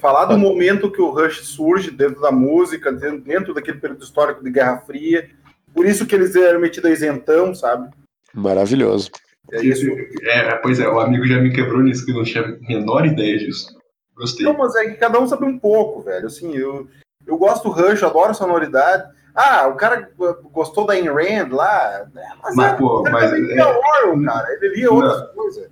falar do momento que o Rush surge dentro da música, dentro, daquele período histórico de Guerra Fria. Por isso que eles eram metidos a isentão, sabe? Maravilhoso. É isso. É, pois é, o amigo já me quebrou nisso, que eu não tinha a menor ideia disso. Gostei. Não, mas é que cada um sabe um pouco, velho. Assim, eu, eu gosto do Rush, adoro sonoridade. Ah, o cara gostou da Ayn Rand lá. Né? Mas, mas é, pô, mas. Ele lia é, Orwell, cara. Ele lia outras coisas.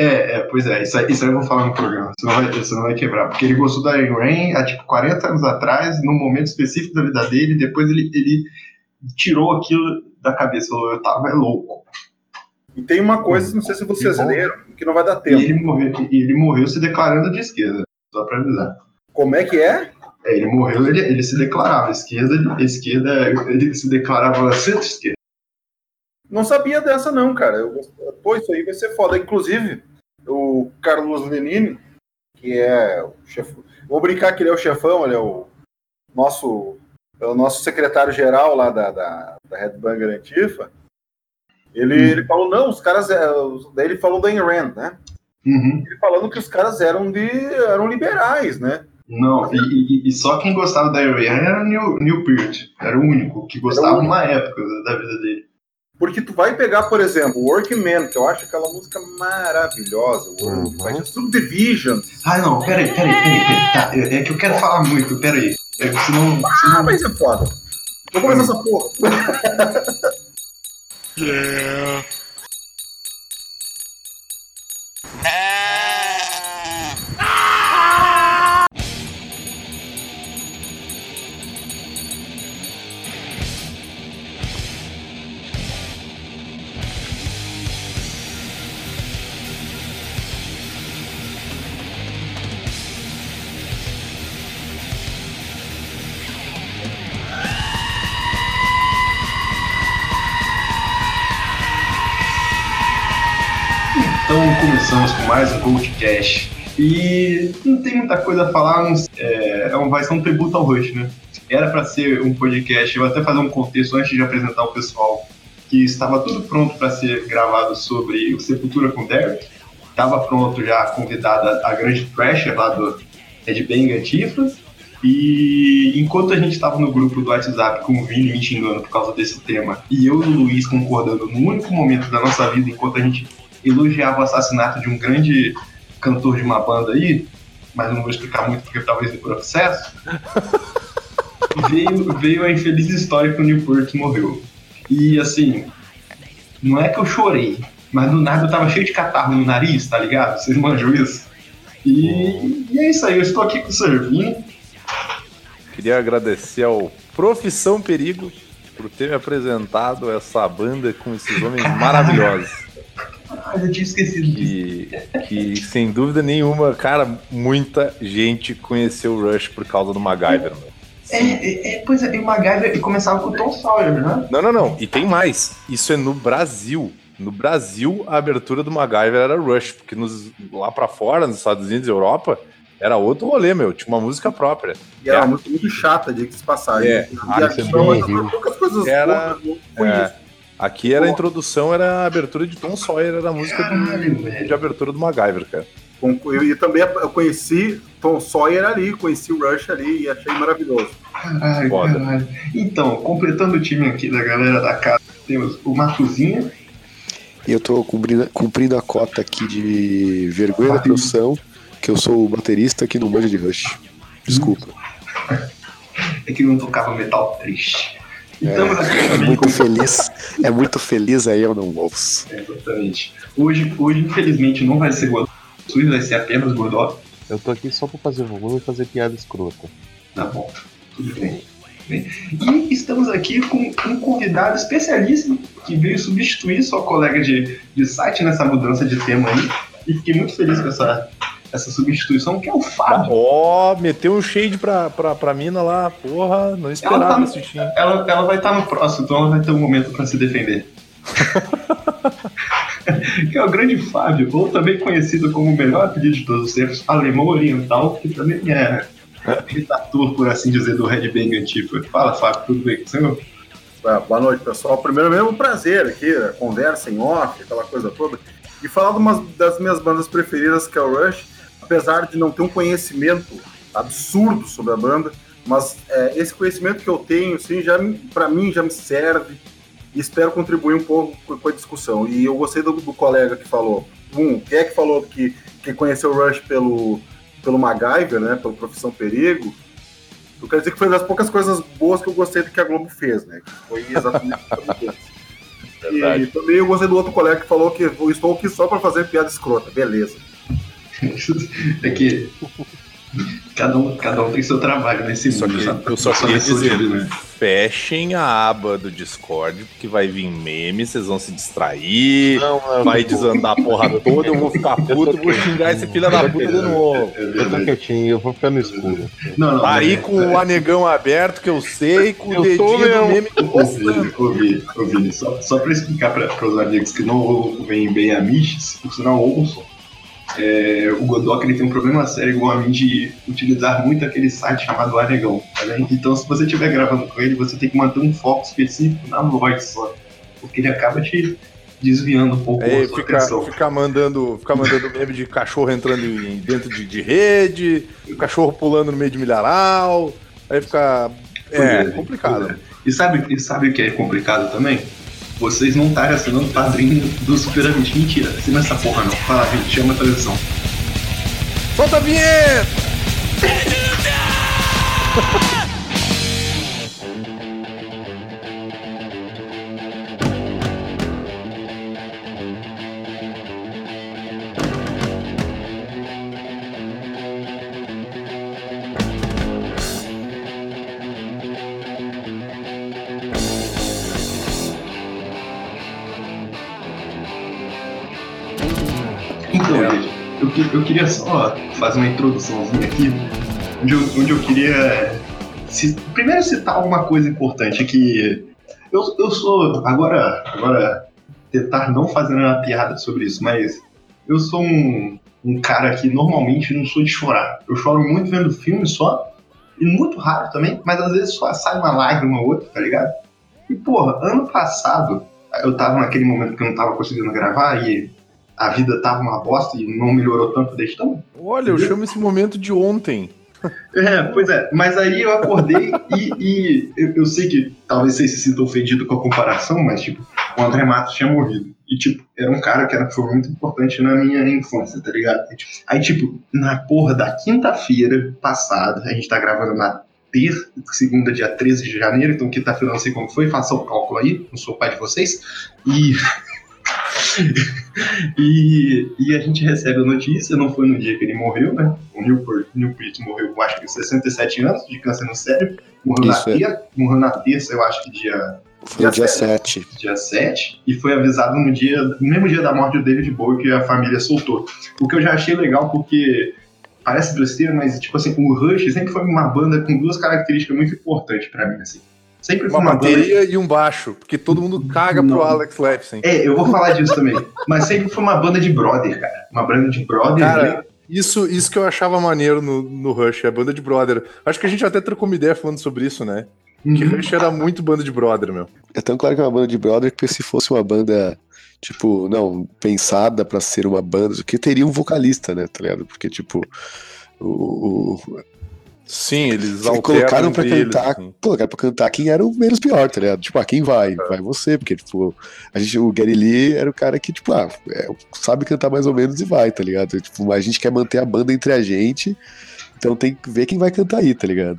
É, é, pois é, isso aí, isso aí eu vou falar no programa, você não vai, você não vai quebrar, porque ele gostou da Ayn Rand há tipo 40 anos atrás, num momento específico da vida dele, depois ele, ele tirou aquilo da cabeça, falou, eu tava é louco. E tem uma coisa, não sei se vocês leram, que não vai dar tempo. E ele morreu, ele morreu se declarando de esquerda, só pra avisar. Como é que é? É, ele morreu, ele, ele se declarava esquerda, esquerda, ele se declarava centro-esquerda. Não sabia dessa não, cara. Eu, pô, isso aí vai ser foda. Inclusive, o Carlos Lenini, que é o chefe. Vou brincar que ele é o chefão, ele é o nosso, é o nosso secretário-geral lá da, da, da Red Banger Antifa. Ele, uhum. ele falou, não, os caras. É, daí ele falou da Ayn Rand, né? Uhum. Ele falando que os caras eram de. eram liberais, né? Não, e, e, só quem gostava da Rand era Neil Peart. Era o único que gostava numa época da vida dele. Porque tu vai pegar, por exemplo, Workman, que eu acho aquela música maravilhosa, uhum. Subdivision. Ah, não, peraí, peraí, peraí, peraí. Tá, é que eu quero falar muito, peraí. É, senão, ah, senão... mas é foda. Vou começar essa porra. yeah. E não tem muita coisa a falar, é, é vai ser um tributo ao Rush, né? Era para ser um podcast, eu vou até fazer um contexto antes de apresentar o pessoal, que estava tudo pronto para ser gravado sobre o Sepultura com Derek. Estava pronto já convidada a grande Thrasher lá do Red Bang Antifas. E enquanto a gente estava no grupo do WhatsApp com o Vini me xingando por causa desse tema, e eu e o Luiz concordando no único momento da nossa vida enquanto a gente elogiava o assassinato de um grande cantor de uma banda aí, mas não vou explicar muito porque talvez dê processo. veio, veio a infeliz história que o Newport morreu. E assim, não é que eu chorei, mas do nada eu tava cheio de catarro no nariz, tá ligado? Vocês manjam isso? E, e é isso aí, eu estou aqui com o Servinho. Queria agradecer ao Profissão Perigo por ter me apresentado essa banda com esses homens maravilhosos. Ah, eu tinha esquecido que, que, sem dúvida nenhuma, cara, muita gente conheceu o Rush por causa do MacGyver, mano. É, é, é, pois é, e o MacGyver começava com o Tom Sawyer, né? Não, não, não. E tem mais. Isso é no Brasil. No Brasil, a abertura do MacGyver era Rush, porque nos, lá para fora, nos Estados Unidos e Europa, era outro rolê, meu. Tinha uma música própria. E era é. muito, muito chata, de que se passagem. É, e a, a, era, é, Aqui era a introdução, era a abertura de Tom Sawyer, era a música Caralho, de, de, abertura do MacGyver, cara. Eu, eu também eu conheci Tom Sawyer ali, conheci o Rush ali e achei maravilhoso. Caralho, caralho. Então, completando o time aqui da galera da casa, temos o Matuzinha. E eu tô cumprindo, cumprindo a cota aqui de vergonha da profissão, que eu sou o baterista aqui no Band de Rush. Desculpa. É que não tocava metal triste. Então, é, é muito feliz, é muito feliz aí eu não ouço. É, exatamente. Hoje, hoje, infelizmente, não vai ser Godot, vai ser apenas Godot. Eu tô aqui só pra fazer volume e fazer piada escrota. Tá bom, tudo bem. E estamos aqui com um convidado especialíssimo que veio substituir sua colega de, de site nessa mudança de tema aí. E fiquei muito feliz com essa, essa substituição, que é o Fábio. Ó, oh, meteu um shade pra, pra, pra mina lá, porra, não esperava ela tá no, ela, ela vai estar tá no próximo, então ela vai ter um momento pra se defender. que é o grande Fábio, ou também conhecido como o melhor apelido de todos os tempos, alemão oriental, que também é redator, por assim dizer, do Red Bang antigo. Fala, Fábio, tudo bem com você? Boa noite, pessoal. Primeiro mesmo, um prazer aqui, conversa em off, aquela coisa toda. E falar de uma das minhas bandas preferidas, que é o Rush apesar de não ter um conhecimento absurdo sobre a banda, mas é, esse conhecimento que eu tenho, assim, já para mim já me serve e espero contribuir um pouco com a discussão. E eu gostei do, do colega que falou, um, quem é que falou que, que conheceu o Rush pelo, pelo MacGyver, né, pelo Profissão Perigo, eu quero dizer que foi uma das poucas coisas boas que eu gostei do que a Globo fez, né, que foi exatamente isso. E também eu gostei do outro colega que falou que estou aqui só para fazer piada escrota, beleza. é que Cada um, cada um tem seu trabalho nesse só mundo. Que, eu só queria dizer, né? fechem a aba do Discord, porque vai vir meme, vocês vão se distrair, não, não, vai desandar a porra toda, eu vou ficar puto, vou xingar esse filho da puta de novo. Eu tô quietinho, eu vou ficar no escuro. Não, não, aí com o anegão aberto, que eu sei, com eu o dedinho do meme postando. Ouvi, ouvi, só, só pra explicar pra, pros amigos que não vêm bem a Miches, por sinal ouçam, é, o Godok ele tem um problema sério igual a mim de utilizar muito aquele site chamado Anegão. Tá então, se você estiver gravando com ele, você tem que manter um foco específico na voz só. Porque ele acaba te desviando um pouco é, fica, fica mandando Fica mandando meme de cachorro entrando em, dentro de, de rede, cachorro pulando no meio de milharal. Aí fica. É, é complicado. É. E sabe, e sabe o que é complicado também? Vocês não estarem assinando o padrinho do Super Amigos. Mentira, assina essa porra não. Fala, gente, chama a televisão. Solta a vinheta! queria só fazer uma introduçãozinha aqui, onde eu, onde eu queria se, primeiro citar alguma coisa importante, que eu, eu sou, agora, agora tentar não fazer uma piada sobre isso, mas eu sou um, um cara que normalmente não sou de chorar. Eu choro muito vendo filme só, e muito raro também, mas às vezes só sai uma lágrima ou outra, tá ligado? E porra, ano passado, eu tava naquele momento que eu não tava conseguindo gravar e a vida tava uma bosta e não melhorou tanto desde então. Olha, eu chamo esse momento de ontem. É, pois é. Mas aí eu acordei e, e eu, eu, sei que talvez vocês se sintam ofendidos com a comparação, mas, tipo, o André Matos tinha morrido. E, tipo, era um cara que era, foi muito importante na minha infância, tá ligado? E, tipo, aí, tipo, na porra da quinta-feira passada, a gente tá gravando na terça, segunda, dia 13 de janeiro, então quinta-feira não sei como foi, faça o cálculo aí, não sou pai de vocês. E e, e a gente recebe a notícia, não foi no dia que ele morreu, né? O Newport, Newport morreu com acho que 67 anos de câncer no cérebro. Morreu, Isso, na, é. terça, morreu na terça, eu acho que dia. Foi dia, dia 7. 7. Dia 7. E foi avisado no dia, no mesmo dia da morte do David Bowie que a família soltou. O que eu já achei legal porque parece besteira, mas tipo assim, o Rush sempre foi uma banda com duas características muito importantes para mim, assim. Sempre uma, uma bateria banda... e um baixo, porque todo mundo caga Não. pro Alex Lifeson. É, eu vou falar disso também. Mas sempre foi uma banda de brother, cara. Uma banda de brother. Cara, né? isso, isso que eu achava maneiro no, no Rush, a banda de brother. Acho que a gente até trocou uma ideia falando sobre isso, né? Uhum. Que Rush era muito banda de brother, meu. É tão claro que é uma banda de brother que se fosse uma banda tipo, não, pensada para ser uma banda, o que teria um vocalista, né, tá ligado? Porque, tipo, o, o, Sim, eles colocaram pra deles, cantar, assim. colocaram pra cantar quem era o menos pior, tá ligado? Tipo, ah, quem vai? É. Vai você, porque, tipo, a gente, o Gary Lee era o cara que, tipo, ah, é, sabe cantar mais ou menos e vai, tá ligado? Tipo, mas a gente quer manter a banda entre a gente, então tem que ver quem vai cantar aí, tá ligado?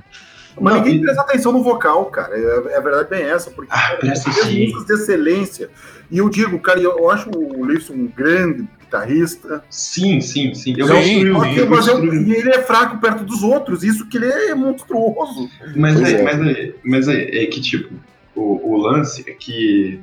Mas não, ninguém e... presta atenção no vocal, cara. É, é a verdade bem essa, porque ah, tem músicas de excelência. E eu digo, cara, eu acho o Leifson um grande guitarrista. Sim, sim, sim. Eu mas eu, e ele é fraco perto dos outros, isso que ele é monstruoso. Mas, é, é. Mas, é, mas é, é, que, tipo, o, o lance é que.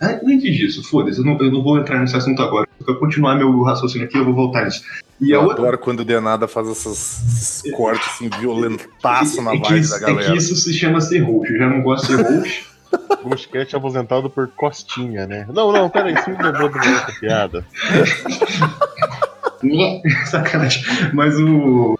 Antes disso, foda-se, eu não, eu não vou entrar nesse assunto agora. Se eu continuar meu raciocínio aqui, eu vou voltar nisso. E eu outra... adoro quando o Denada faz essas, esses cortes assim, violentaço na voz da galera. É que isso se chama ser roxo. Eu já não gosto de ser roxo. Busquete aposentado por Costinha, né? Não, não, peraí, isso me lembrou de uma piada. Sacanagem. Mas o.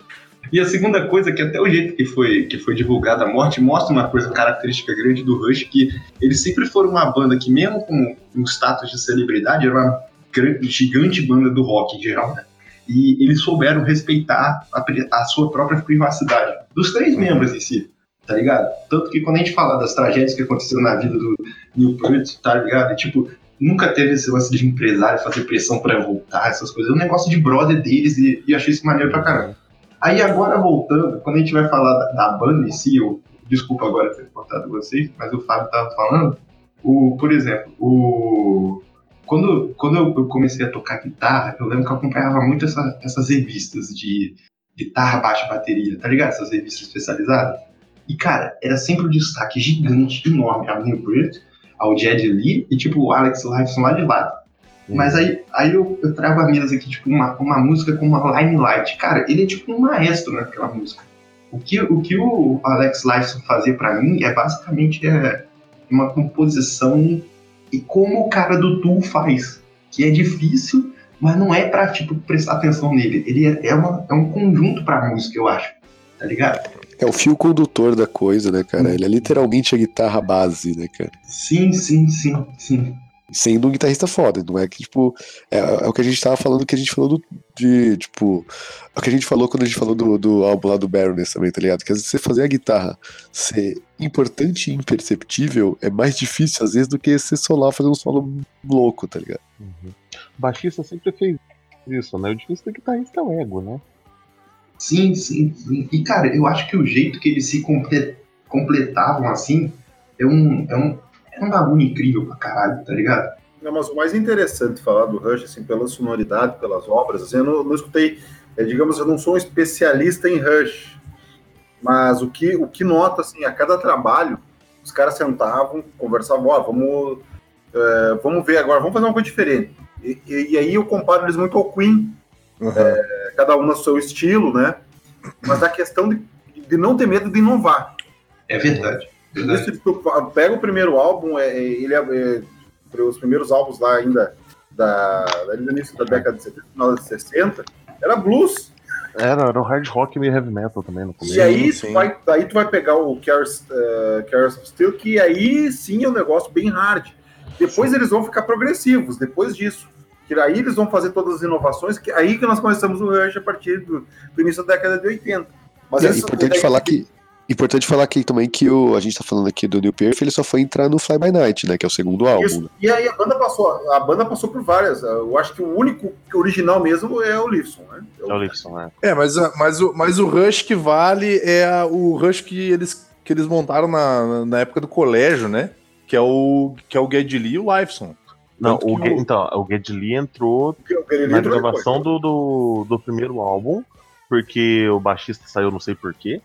E a segunda coisa, que até o jeito que foi, que foi divulgada a morte, mostra uma coisa característica grande do Rush, que eles sempre foram uma banda que, mesmo com um status de celebridade, era uma grande, gigante banda do rock em geral, né? e eles souberam respeitar a, a sua própria privacidade. Dos três membros em si, tá ligado? Tanto que quando a gente fala das tragédias que aconteceram na vida do Neil Peart, tá ligado? tipo, nunca teve esse lance de empresário fazer pressão para voltar, essas coisas. É um negócio de brother deles e, e achei isso maneiro pra caramba. Aí agora voltando, quando a gente vai falar da, da banda em si, eu, desculpa agora ter cortado vocês, mas o Fábio tava falando, o, por exemplo, o, quando, quando eu comecei a tocar guitarra, eu lembro que eu acompanhava muito essa, essas revistas de guitarra, baixo bateria, tá ligado? Essas revistas especializadas. E, cara, era sempre um destaque gigante, enorme, a Neil Peart, ao Jed Lee e, tipo, o Alex Lifeson lá de lado. Hum. Mas aí, aí eu, eu trago a mesa aqui, tipo, uma, uma música com uma limelight. Cara, ele é tipo um maestro naquela música. O que o, que o Alex Lifeson fazia para mim é basicamente é uma composição e como o cara do Tool faz, que é difícil, mas não é pra, tipo, prestar atenção nele. Ele é, é, uma, é um conjunto pra música, eu acho. Tá ligado? É o fio condutor da coisa, né, cara? Ele é literalmente a guitarra base, né, cara? Sim, sim, sim, sim. Sendo um guitarrista foda, não é que, tipo, é, é o que a gente tava falando, que a gente falou do, de, tipo, é o que a gente falou quando a gente falou do, do álbum lá do Baroness também, tá ligado? Que às vezes você fazer a guitarra ser importante e imperceptível é mais difícil, às vezes, do que você solar fazer um solo louco, tá ligado? Uhum. O baixista sempre fez isso, né? O difícil do guitarrista é o ego, né? Sim, sim, sim. E, cara, eu acho que o jeito que eles se completavam assim é um, é um, é um bagulho incrível pra caralho, tá ligado? Não, mas o mais interessante falar do Rush, assim, pela sonoridade, pelas obras, assim, eu não, não escutei, é, digamos, eu não sou um especialista em Rush, mas o que, o que nota, assim, a cada trabalho, os caras sentavam, conversavam, ó, vamos, é, vamos ver agora, vamos fazer uma coisa diferente. E, e, e aí eu comparo eles muito ao Queen, Uhum. É, cada um no seu estilo, né? Mas a questão de, de não ter medo de inovar. É verdade. verdade. Isso, pega o primeiro álbum, é, é ele é, é, os primeiros álbuns lá ainda da, do início da década de 70, final de 60, era blues. Era, era o hard rock e heavy metal também no começo. E aí tu, vai, daí tu vai pegar o Cares, uh, of Steel, que aí sim é um negócio bem hard. Depois sim. eles vão ficar progressivos, depois disso que aí eles vão fazer todas as inovações, que aí que nós começamos o Rush a partir do, do início da década de 80. Mas é importante falar que Importante falar aqui também que o, a gente tá falando aqui do Neil Peart, ele só foi entrar no Fly By Night, né? Que é o segundo álbum. Isso. Né? E aí a banda passou, a banda passou por várias. Eu acho que o único original mesmo é o Lifson, né? É o, é o Lifson, é. É, mas, mas, o, mas o Rush que vale é o Rush que eles, que eles montaram na, na época do colégio, né? Que é o, que é o Geddy Lee e o Lifeson. Não, o, o, então, o Geddy Lee entrou na gravação do, do, do, primeiro álbum, porque o baixista saiu não sei porquê.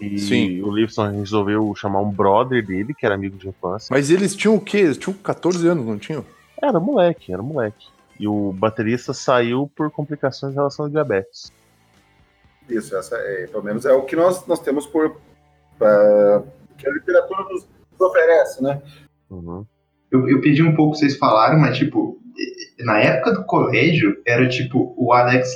E Sim. o Lifson resolveu chamar um brother dele, que era amigo de infância. Mas eles tinham o quê? Eles tinham 14 anos, não tinham? Era moleque, era moleque. E o baterista saiu por complicações em relação ao diabetes. Isso, essa é, pelo menos é o que nós, nós temos por. Uh, que a literatura nos, nos oferece, né? Uhum eu, eu perdi um pouco vocês falaram, mas tipo, na época do colégio era tipo o Alex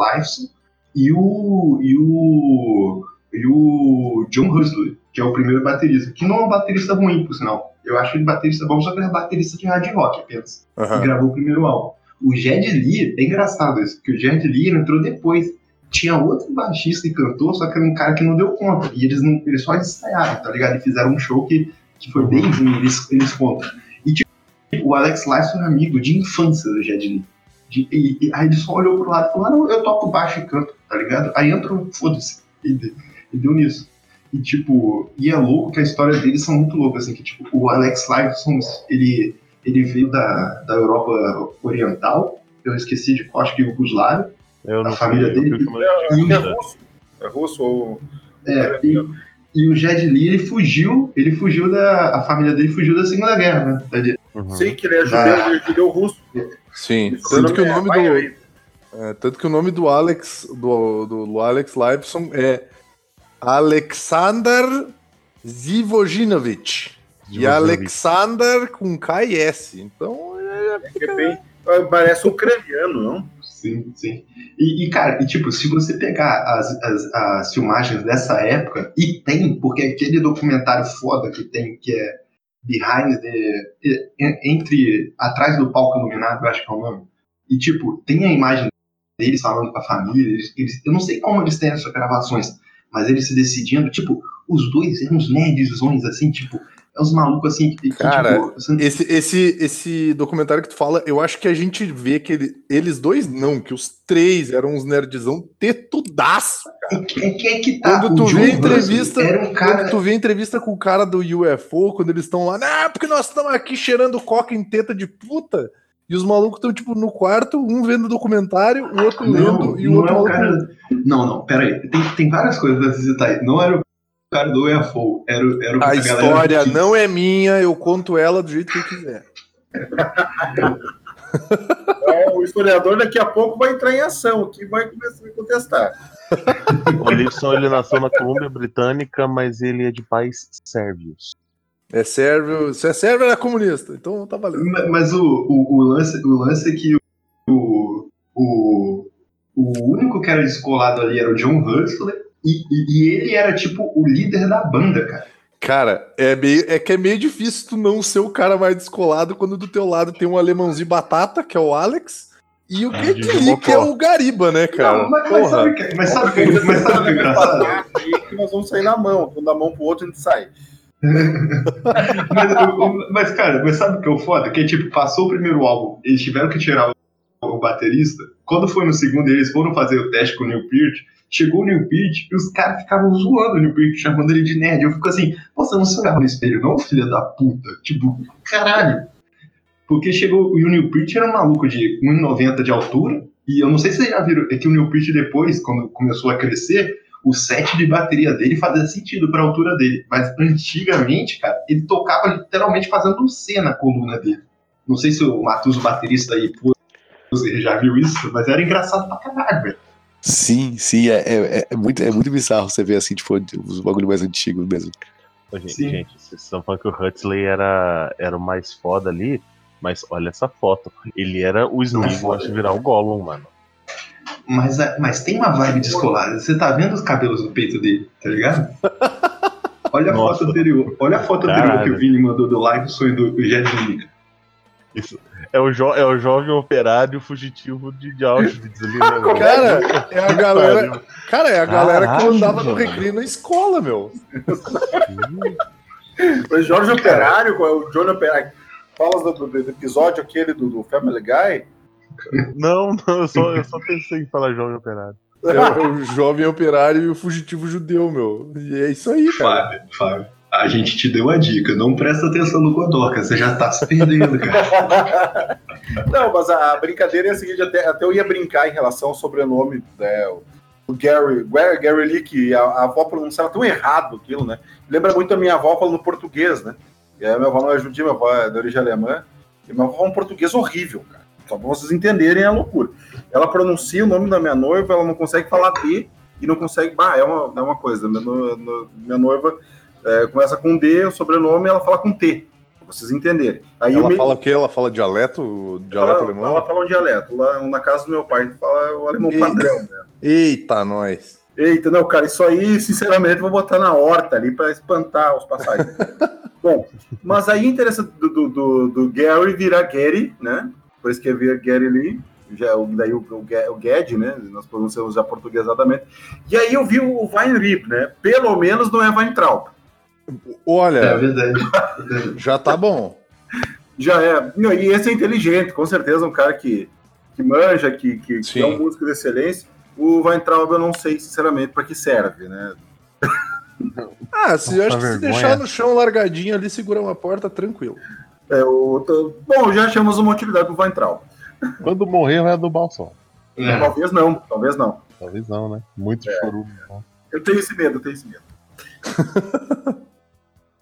Lifeson e o e o e o John Hustler, que é o primeiro baterista, que não é um baterista ruim, por sinal. Eu acho ele baterista bom, só que ele é baterista de hard rock apenas. Uhum. Que gravou o primeiro álbum. O Jed Lee, é engraçado isso, que o Jed Lee entrou depois. Tinha outro baixista e cantor, só que era um cara que não deu conta. E eles, não, eles só ensaiaram, tá ligado? E fizeram um show que, que foi bem ruim, eles, eles contam o Alex Lifeson é amigo de infância do Jed Lee. De, e, e, aí ele só olhou pro lado e falou: ah, não, eu toco baixo e canto, tá ligado? Aí entrou, foda-se, e, e, deu nisso. E tipo, e é louco que a história deles são muito loucas, assim, que tipo, o Alex Lifeson, ele, ele veio da, da Europa Oriental, eu esqueci de qual, acho que Yugoslávia, a família dele. É, é, é, russo, é russo ou. É, e, e o Jed Lee, ele fugiu, ele fugiu da. A família dele fugiu da Segunda Guerra, né? Uhum. Sim, que ele é judeu, ah. ele é judeu russo. Sim, tanto que o nome do. É, tanto que o nome do Alex, do, do Alex Lifeson é Alexander Zivojinovic. E Alexander com K e S. Então é, é bem, parece ucraniano, não? Sim, sim. E, e, cara, e tipo, se você pegar as, as, as filmagens dessa época, e tem, porque aquele documentário foda que tem, que é Behind the. Entre. Atrás do palco iluminado, acho que é o nome. E, tipo, tem a imagem deles falando com a família. Eles, eles, eu não sei como eles têm essas gravações, mas eles se decidindo, tipo, os dois eram uns nerdzões, assim, tipo, é uns malucos assim que, Cara, você... esse, esse, esse documentário que tu fala, eu acho que a gente vê que ele, eles dois não, que os três eram uns nerdzão tetudaço. É que, é que, é que tá. Quando tu vê entrevista, um cara... quando tu vê entrevista com o cara do UFO, quando eles estão lá, não, porque nós estamos aqui cheirando coca em teta de puta. E os malucos estão, tipo, no quarto, um vendo documentário, o outro não, lendo, e o outro é o cara... Não, não, peraí. Tem, tem várias coisas pra citar aí. Não era o cara do UFO. Era, era o a, história não é minha, eu conto ela do jeito que eu quiser. é, o historiador daqui a pouco vai entrar em ação, que vai começar a contestar. O Lipson ele nasceu na Colômbia Britânica, mas ele é de pais sérvios. É sérvio, se é sérvio era comunista, então tá valendo. Mas, mas o, o, o, lance, o lance é que o, o, o único que era descolado ali era o John Hursley, e, e, ele era, tipo, o líder da banda, cara. Cara, é, meio, é que é meio difícil tu não ser o cara mais descolado quando do teu lado tem um alemãozinho batata, que é o Alex, e o que ah, que é o Gariba, né, cara? Não, mas, mas, sabe que, mas sabe que, mas sabe que é engraçado? que nós vamos sair na mão, quando da mão pro outro a gente sai. mas, mas, cara, mas sabe o que é o foda? Que tipo, passou o primeiro álbum, eles tiveram que tirar o, o baterista. Quando foi no segundo, eles foram fazer o teste com o Neil Peart Chegou o Neil Peart e os caras ficavam zoando o Neil Peart, chamando ele de nerd. Eu fico assim, você não se olhava no espelho, não, filha da puta? Tipo, caralho. Porque chegou, o Neil Peart era um maluco de 1,90 de altura, e eu não sei se vocês já viram, é que o Neil Peart depois, quando começou a crescer, o set de bateria dele fazia sentido para a altura dele. Mas antigamente, cara, ele tocava literalmente fazendo um C na coluna dele. Não sei se o Matheus, o baterista aí, pô, já viu isso, mas era engraçado pra caralho, velho. Sim, sim, é, é, é, muito, é muito bizarro você ver assim, tipo, os bagulho mais antigos mesmo. gente, gente, vocês estão falando que o Huxley era, era o mais foda ali, mas olha essa foto. Ele era o Smeagol antes de virar o Gollum, mano. Mas, é, mas tem uma vibe descolada. Você tá vendo os cabelos no peito dele, tá ligado? Olha a Nossa. foto anterior. Olha a foto anterior que o Vini mandou do live do sonho do Jet Isso, é o, jo é o jovem operário fugitivo de, de Auschwitz ali, né? cara, é a galera. Cara, é a galera Caralho, que andava no recreio na escola, meu. o Jorge Operário, é o Johnny Operário. Fala do, do, do, episódio aquele do, do Family Guy? Não, não, eu só, eu só pensei em falar jovem operário. É o jovem operário e o fugitivo judeu, meu. E é isso aí, cara. Fábio, Fábio. A gente te deu a dica, não presta atenção no Godoka, você já tá se perdendo, cara. não, mas a brincadeira é a seguinte, até, até eu ia brincar em relação ao sobrenome, né, o Gary, Gary Lee, que a, a avó pronunciava tão errado aquilo, né? Lembra muito a minha avó falando português, né? E a minha avó não é judia, minha avó é de origem alemã, e minha avó fala um português horrível, cara. Só pra vocês entenderem a loucura. Ela pronuncia o nome da minha noiva, ela não consegue falar D e não consegue. Ah, é uma, é uma coisa. Minha, minha noiva é, começa com D, o sobrenome, ela fala com T, pra vocês entenderem. Aí ela me... fala o quê? Ela fala dialeto? Dialeto ela, alemão? Ela fala um dialeto. Lá na casa do meu pai, fala o alemão Eita. padrão. Né? Eita, nós. Eita, não, cara, isso aí, sinceramente, vou botar na horta ali para espantar os passagens. Bom, mas aí interessante do, do, do, do Gary virar Gary, né? Por isso que é vir Gary Lee, já, daí o, o, o Ged, né? Nós pronunciamos já portuguesadamente. E aí eu vi o Weinrib, né? Pelo menos não é Weintraub. Olha, é verdade. já tá bom. Já é. E esse é inteligente, com certeza, um cara que, que manja, que, que, que é um músico de excelência. O Weintraub eu não sei, sinceramente, para que serve, né? ah, se, acho que se deixar no chão largadinho ali, segura uma porta, tranquilo. É, o, bom, já achamos uma utilidade pro Weintraub. Quando morrer, vai adubar o sol. É. Talvez não, talvez não. Talvez não, né? Muito é. chorume. Né? Eu tenho esse medo, eu tenho esse medo.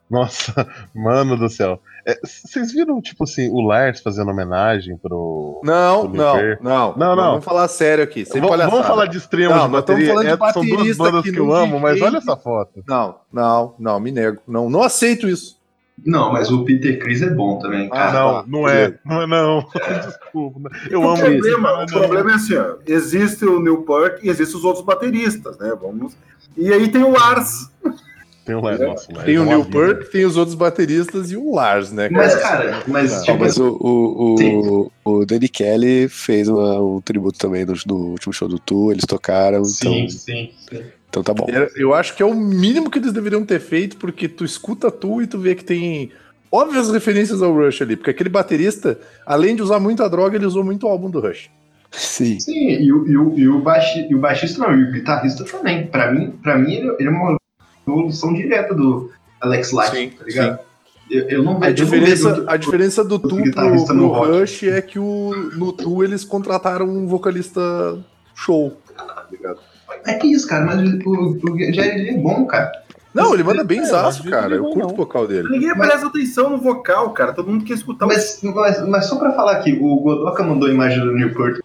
Nossa, mano do céu. É, vocês viram, tipo assim, o Lars fazendo homenagem pro. Não, pro não, não, não, não. Vamos falar sério aqui. Sem vamos, vamos falar de extremos de bateria. Falando de é, são duas bandas que, que eu amo, mas olha essa foto. Não, não, não, me nego. Não, não aceito isso. Não, mas o Peter Chris é bom também. Ah, não, tá. não é. Não é, não. Desculpa. Eu o amo problema, isso. O problema é assim: ó, existe o Neil Peart e existem os outros bateristas, né? Vamos. E aí tem o Lars. Tem o, Lars, nossa, tem o Neil Peart, tem os outros bateristas e o Lars, né? Mas, cara, mas, tipo, mas o, o, o, o, Danny Kelly fez uma, um tributo também no, no, último show do Tu, eles tocaram. Sim, então, sim, sim. Então tá bom. Eu acho que é o mínimo que eles deveriam ter feito, porque tu escuta tu e tu vê que tem óbvias referências ao Rush ali, porque aquele baterista, além de usar muita droga, ele usou muito o álbum do Rush. Sim. Sim, e o, e o, e o, baixi, e o baixista não, e o guitarrista também. Pra mim, pra mim ele, ele é uma evolução direta do Alex Light, tá ligado? Sim. Eu, eu, não vejo. A diferença, vejo a diferença do Tu pro, pro Rush é que o, no Tu eles contrataram um vocalista show. Tá ligado? É que isso, cara, mas o, o Jerry é bom, cara. Não, ele manda bem é, zaço, cara. Eu curto não. o vocal dele. Ninguém mas... presta atenção no vocal, cara. Todo mundo quer escutar mas, o... mas, mas só pra falar aqui, o Godoka mandou a imagem do Newport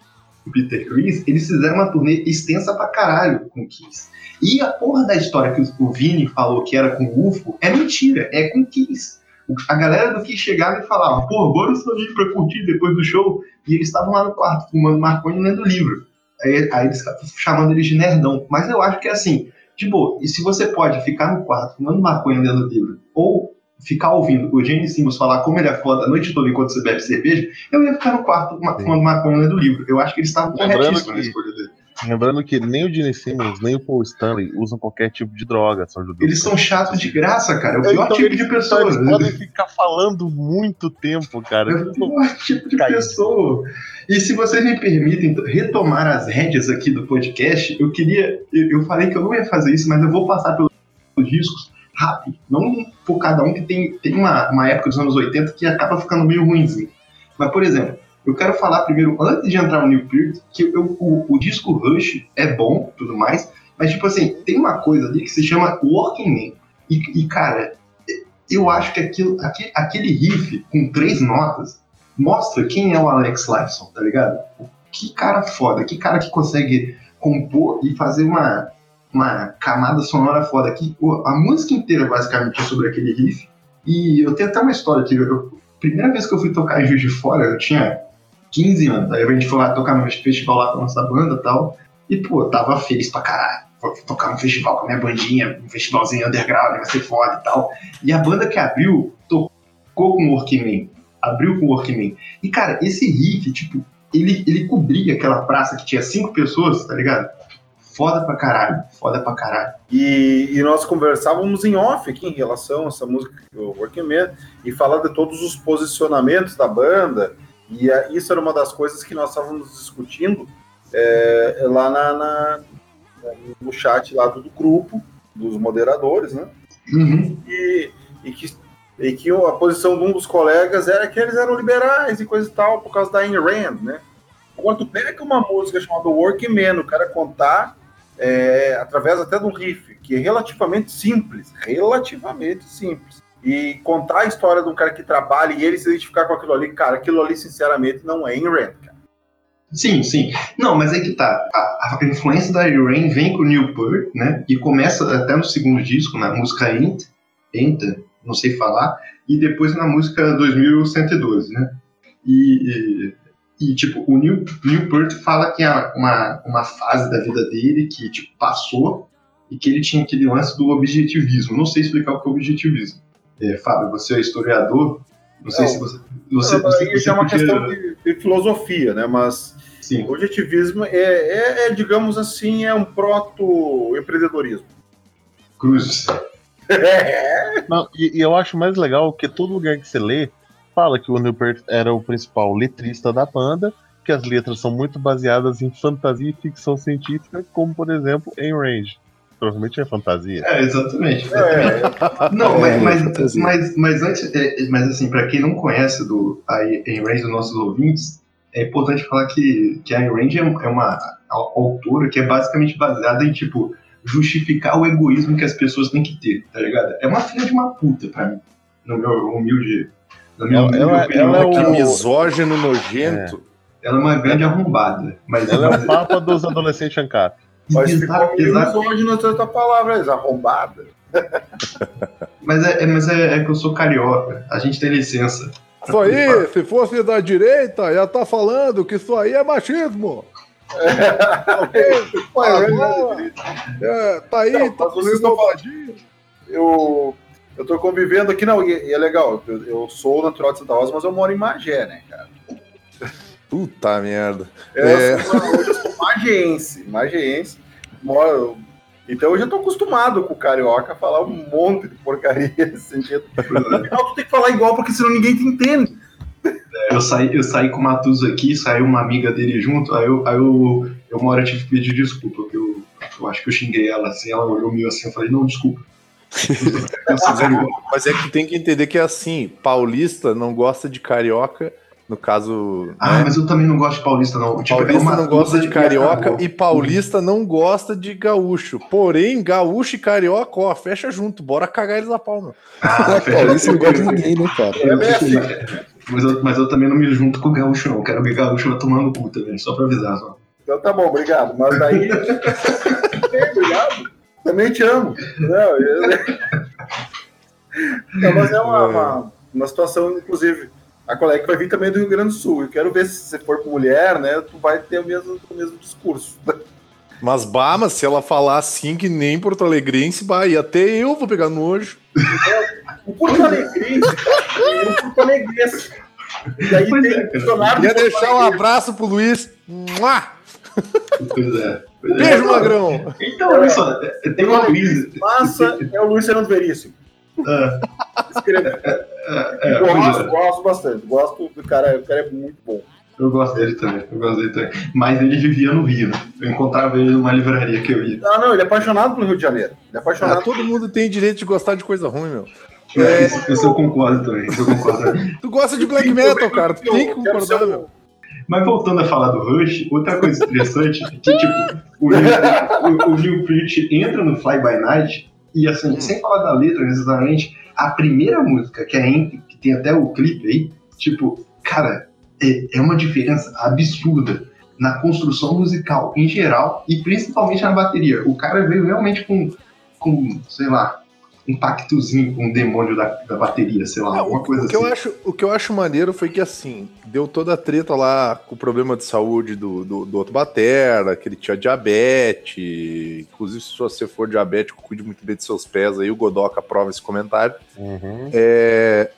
o Peter Chris, eles fizeram uma turnê extensa pra caralho com o Kiss. E a porra da história que o Vini falou que era com o UFO é mentira, é com o Kiss. A galera do Kiss chegava e falava, pô, bora sair pra curtir depois do show. E eles estavam lá no quarto fumando maconha e lendo livro. Aí, aí eles chamando eles de nerdão. Mas eu acho que é assim, tipo, e se você pode ficar no quarto fumando maconha lendo livro, ou ficar ouvindo o Gene Simmons falar como ele é foda a noite toda enquanto você bebe cerveja, eu ia ficar no quarto fumando maconha lendo livro. Eu acho que eles estavam corretíssimos na escolha dele. Lembrando que nem o Gene Simmons, nem o Paul Stanley usam qualquer tipo de droga, são judeus. Eles são chatos de graça, cara. É o pior então, tipo de pessoa. Eles podem ficar falando muito tempo, cara. É o pior tipo de pessoa. E se vocês me permitem retomar as rédeas aqui do podcast, eu queria. Eu falei que eu não ia fazer isso, mas eu vou passar pelos riscos rápido. Não por cada um que tem, tem uma, uma época dos anos 80 que acaba ficando meio ruimzinho. Mas, por exemplo, eu quero falar primeiro, antes de entrar no New Period, que eu, o, o, disco Rush é bom tudo mais, mas, tipo assim, tem uma coisa ali que se chama Working Man. E, e cara, eu acho que aquilo, aquele, aquele riff com três notas mostra quem é o Alex Lifeson, tá ligado? Que cara foda, que cara que consegue compor e fazer uma, uma camada sonora foda aqui. A música inteira basicamente é sobre aquele riff. E eu tenho até uma história aqui. Eu, primeira vez que eu fui tocar em Juiz de Fora, eu tinha 15 anos. Aí a gente foi lá tocar no festival lá com a nossa banda e tal. E, pô, tava feliz pra caralho. Vou tocar no festival com a minha bandinha, um festivalzinho underground, vai ser foda e tal. E a banda que abriu tocou com o Workman. Abriu com o Workman. E, cara, esse riff, tipo, ele, ele cobria aquela praça que tinha cinco pessoas, tá ligado? foda pra caralho, foda pra caralho. E, e nós conversávamos em off aqui em relação a essa música, o Working Man, e falando de todos os posicionamentos da banda, e isso era uma das coisas que nós estávamos discutindo é, lá na, na, no chat lá do, grupo, dos moderadores, né? Uhum. E, e, que, e que a posição de um dos colegas era que eles eram liberais e coisa e tal, por causa da Ayn Rand, né? Agora, tu pega uma música chamada Working Man, o cara contar é, através até de um riff, que é relativamente simples, relativamente simples. E contar a história de um cara que trabalha e ele se identificar com aquilo ali, cara, aquilo ali, sinceramente, não é em Rand, cara. Sim, sim. Não, mas é que tá. A, a influência da Rain vem com o Newport, né? E começa até no segundo disco, na música Ent, Enta, não sei falar, e depois na música 2112, né? E, e e, tipo, o Neil, Newport fala que é uma, uma fase da vida dele que, tipo, passou e que ele tinha aquele lance do objetivismo. Não sei explicar o que é objetivismo. É, Fábio, você é historiador, não sei se você. você, não, você, você é uma podia... questão de, de, filosofia, né? Mas Sim. o objetivismo é, é, é, digamos assim, é um proto-empreendedorismo. Cruzes. É. Não, e, e, eu acho mais legal que todo lugar que você lê, fala que o Newport era o principal letrista da banda, que as letras são muito baseadas em fantasia e ficção científica, como por exemplo em Range. Provavelmente é fantasia. É, exatamente. É. Não, mas, é, mas, mas, mas, antes, é, mas assim, para quem não conhece do a Ayn Range dos nossos ouvintes, é importante falar que, que a Ayn Range é uma autora que é basicamente baseada em, tipo, justificar o egoísmo que as pessoas têm que ter, tá ligado? É uma filha de uma puta pra mim, no meu humilde ela, ela, ela, é o misógino nojento. É. Ela é uma grande arrombada. Mas ela é o papa dos adolescentes ANCAP. Mas ficou misógino outra palavra, arrombada. mas é, é, mas é, é, que eu sou carioca. A gente tem licença. Isso aí, se fosse da direita, estar tá falando que isso aí é machismo. É, é, é, tá aí, Não, tá vocês estão falando eu, eu tô convivendo aqui, não, e, e é legal, eu, eu, sou natural de Santa Rosa, mas eu moro em Magé, né, cara? Puta merda. É, Eu, sou, sou magiense, magiense, moro... Então eu já tô acostumado com o carioca a falar um monte de porcaria nesse sentido. No final tu tem que falar igual, porque senão ninguém te entende. Eu saí, eu saí com o Matuso aqui, saiu uma amiga dele junto, aí eu, aí eu, eu uma hora tive que pedir desculpa, porque eu, eu acho que eu xinguei ela assim, ela olhou meio assim, eu falei, não, desculpa. Mas é que tem que entender que é assim, paulista não gosta de carioca no caso. Ah, né? mas eu também não gosto de paulista, não. Tipo, paulista é não gosta de carioca e paulista não gosta de gaúcho. Porém, gaúcho e carioca, ó, fecha junto, bora cagar eles a palma. Ah, paulista não gosta de ninguém, né, cara? É assim. Mas eu, mas eu também não me junto com o gaúcho, não. Quero ver gaúcho lá tomando puta, velho. Só pra avisar, só. Então tá bom, obrigado. Mas daí. obrigado. Também te amo. Não, eu... não mas é uma, uma, uma situação, inclusive a colega vai vir também do Rio Grande do Sul. Eu quero ver se você for com mulher, né? Tu vai ter o mesmo, o mesmo discurso. Mas, bah, mas se ela falar assim que nem Porto Alegrense, bah, e até eu vou pegar nojo. O Porto Alegrense, o Porto Alegrense. E aí tem é, funcionário. Queria deixar um abraço pro Luiz. Mua! Pois é. Beijo, Magrão. Então, olha só, tem uma crise. Massa é o Luiz Fernando Veríssimo. É. É, é, gosto, é. gosto bastante. Gosto do cara, o cara é muito bom. Eu gosto dele também, eu gosto dele também. Mas ele vivia no Rio. Eu encontrava ele numa livraria que eu ia. Ah, não, ele é apaixonado pelo Rio de Janeiro. Ele é apaixonado. Ah, todo mundo tem direito de gostar de coisa ruim, meu. É, isso, isso eu concordo também. Isso eu concordo tu gosta de black metal, cara. Tu tem que concordar, meu. Mas voltando a falar do Rush, outra coisa interessante é que, tipo, o, o, o, Peart entra no Fly By Night e, assim, hum. sem falar da letra necessariamente, a primeira música, que é que tem até o clipe aí, tipo, cara, é, é uma diferença absurda na construção musical em geral e principalmente na bateria. O cara veio realmente com, com sei lá, um pactozinho com o demônio da, da bateria, sei lá, é, alguma coisa o que assim. Eu acho, o que eu acho maneiro foi que, assim, deu toda a treta lá com o problema de saúde do, do, do outro batera, que ele tinha diabetes, inclusive se você for diabético, cuide muito bem de seus pés, aí o Godoka aprova esse comentário. Uhum. É,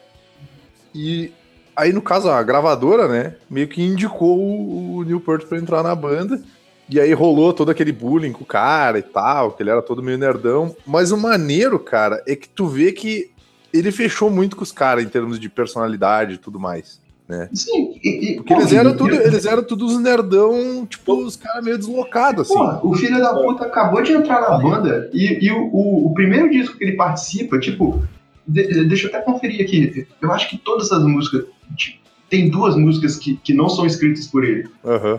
e aí, no caso, a gravadora, né, meio que indicou o, o Newport pra entrar na banda, e aí rolou todo aquele bullying com o cara e tal, que ele era todo meio nerdão. Mas o maneiro, cara, é que tu vê que ele fechou muito com os caras em termos de personalidade e tudo mais. Né? Sim, e, Porque eles eram tudo, eles eram todos os nerdão, tipo, os caras meio deslocados, assim. Pô, o filho da puta acabou de entrar na banda e, e o, o, o, primeiro disco que ele participa, tipo, de, deixa eu até conferir aqui. Eu acho que todas as músicas. Tipo, tem duas músicas que, que não são escritas por ele. Uhum.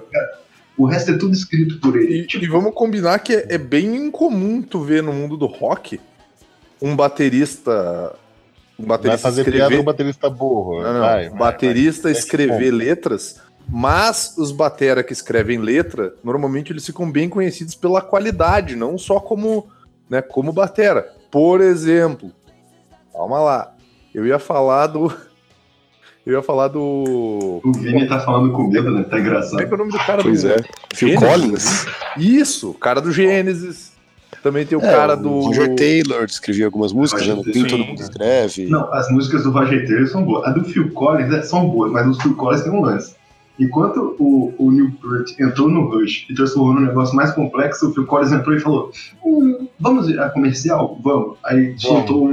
O resto é tudo escrito por ele. E, tipo... e vamos combinar que é, é, bem incomum tu ver no mundo do rock um baterista. Um baterista vai fazer escrever... um baterista burro. Não, não. Vai, um baterista vai, vai. escrever letras, mas os batera que escrevem letra, normalmente eles ficam bem conhecidos pela qualidade, não só como, né, como batera. Por exemplo, calma lá, eu ia falar do eu ia falar do. O Vini tá falando com medo, né? Tá engraçado. Como é que é o nome do cara pois do. é. Phil Collins. Isso, o cara do Gênesis. Também tem o é, cara do. O Roger Taylor escrevia algumas músicas, né? Nem todo mundo escreve. Não, as músicas do Roger Taylor são boas. A do Phil Collins é, são boas, mas os Phil Collins tem um lance. Enquanto o, o Newport entrou no Rush e transformou num negócio mais complexo, o Phil Collins entrou e falou: hum, Vamos a comercial? Vamos. Aí soltou,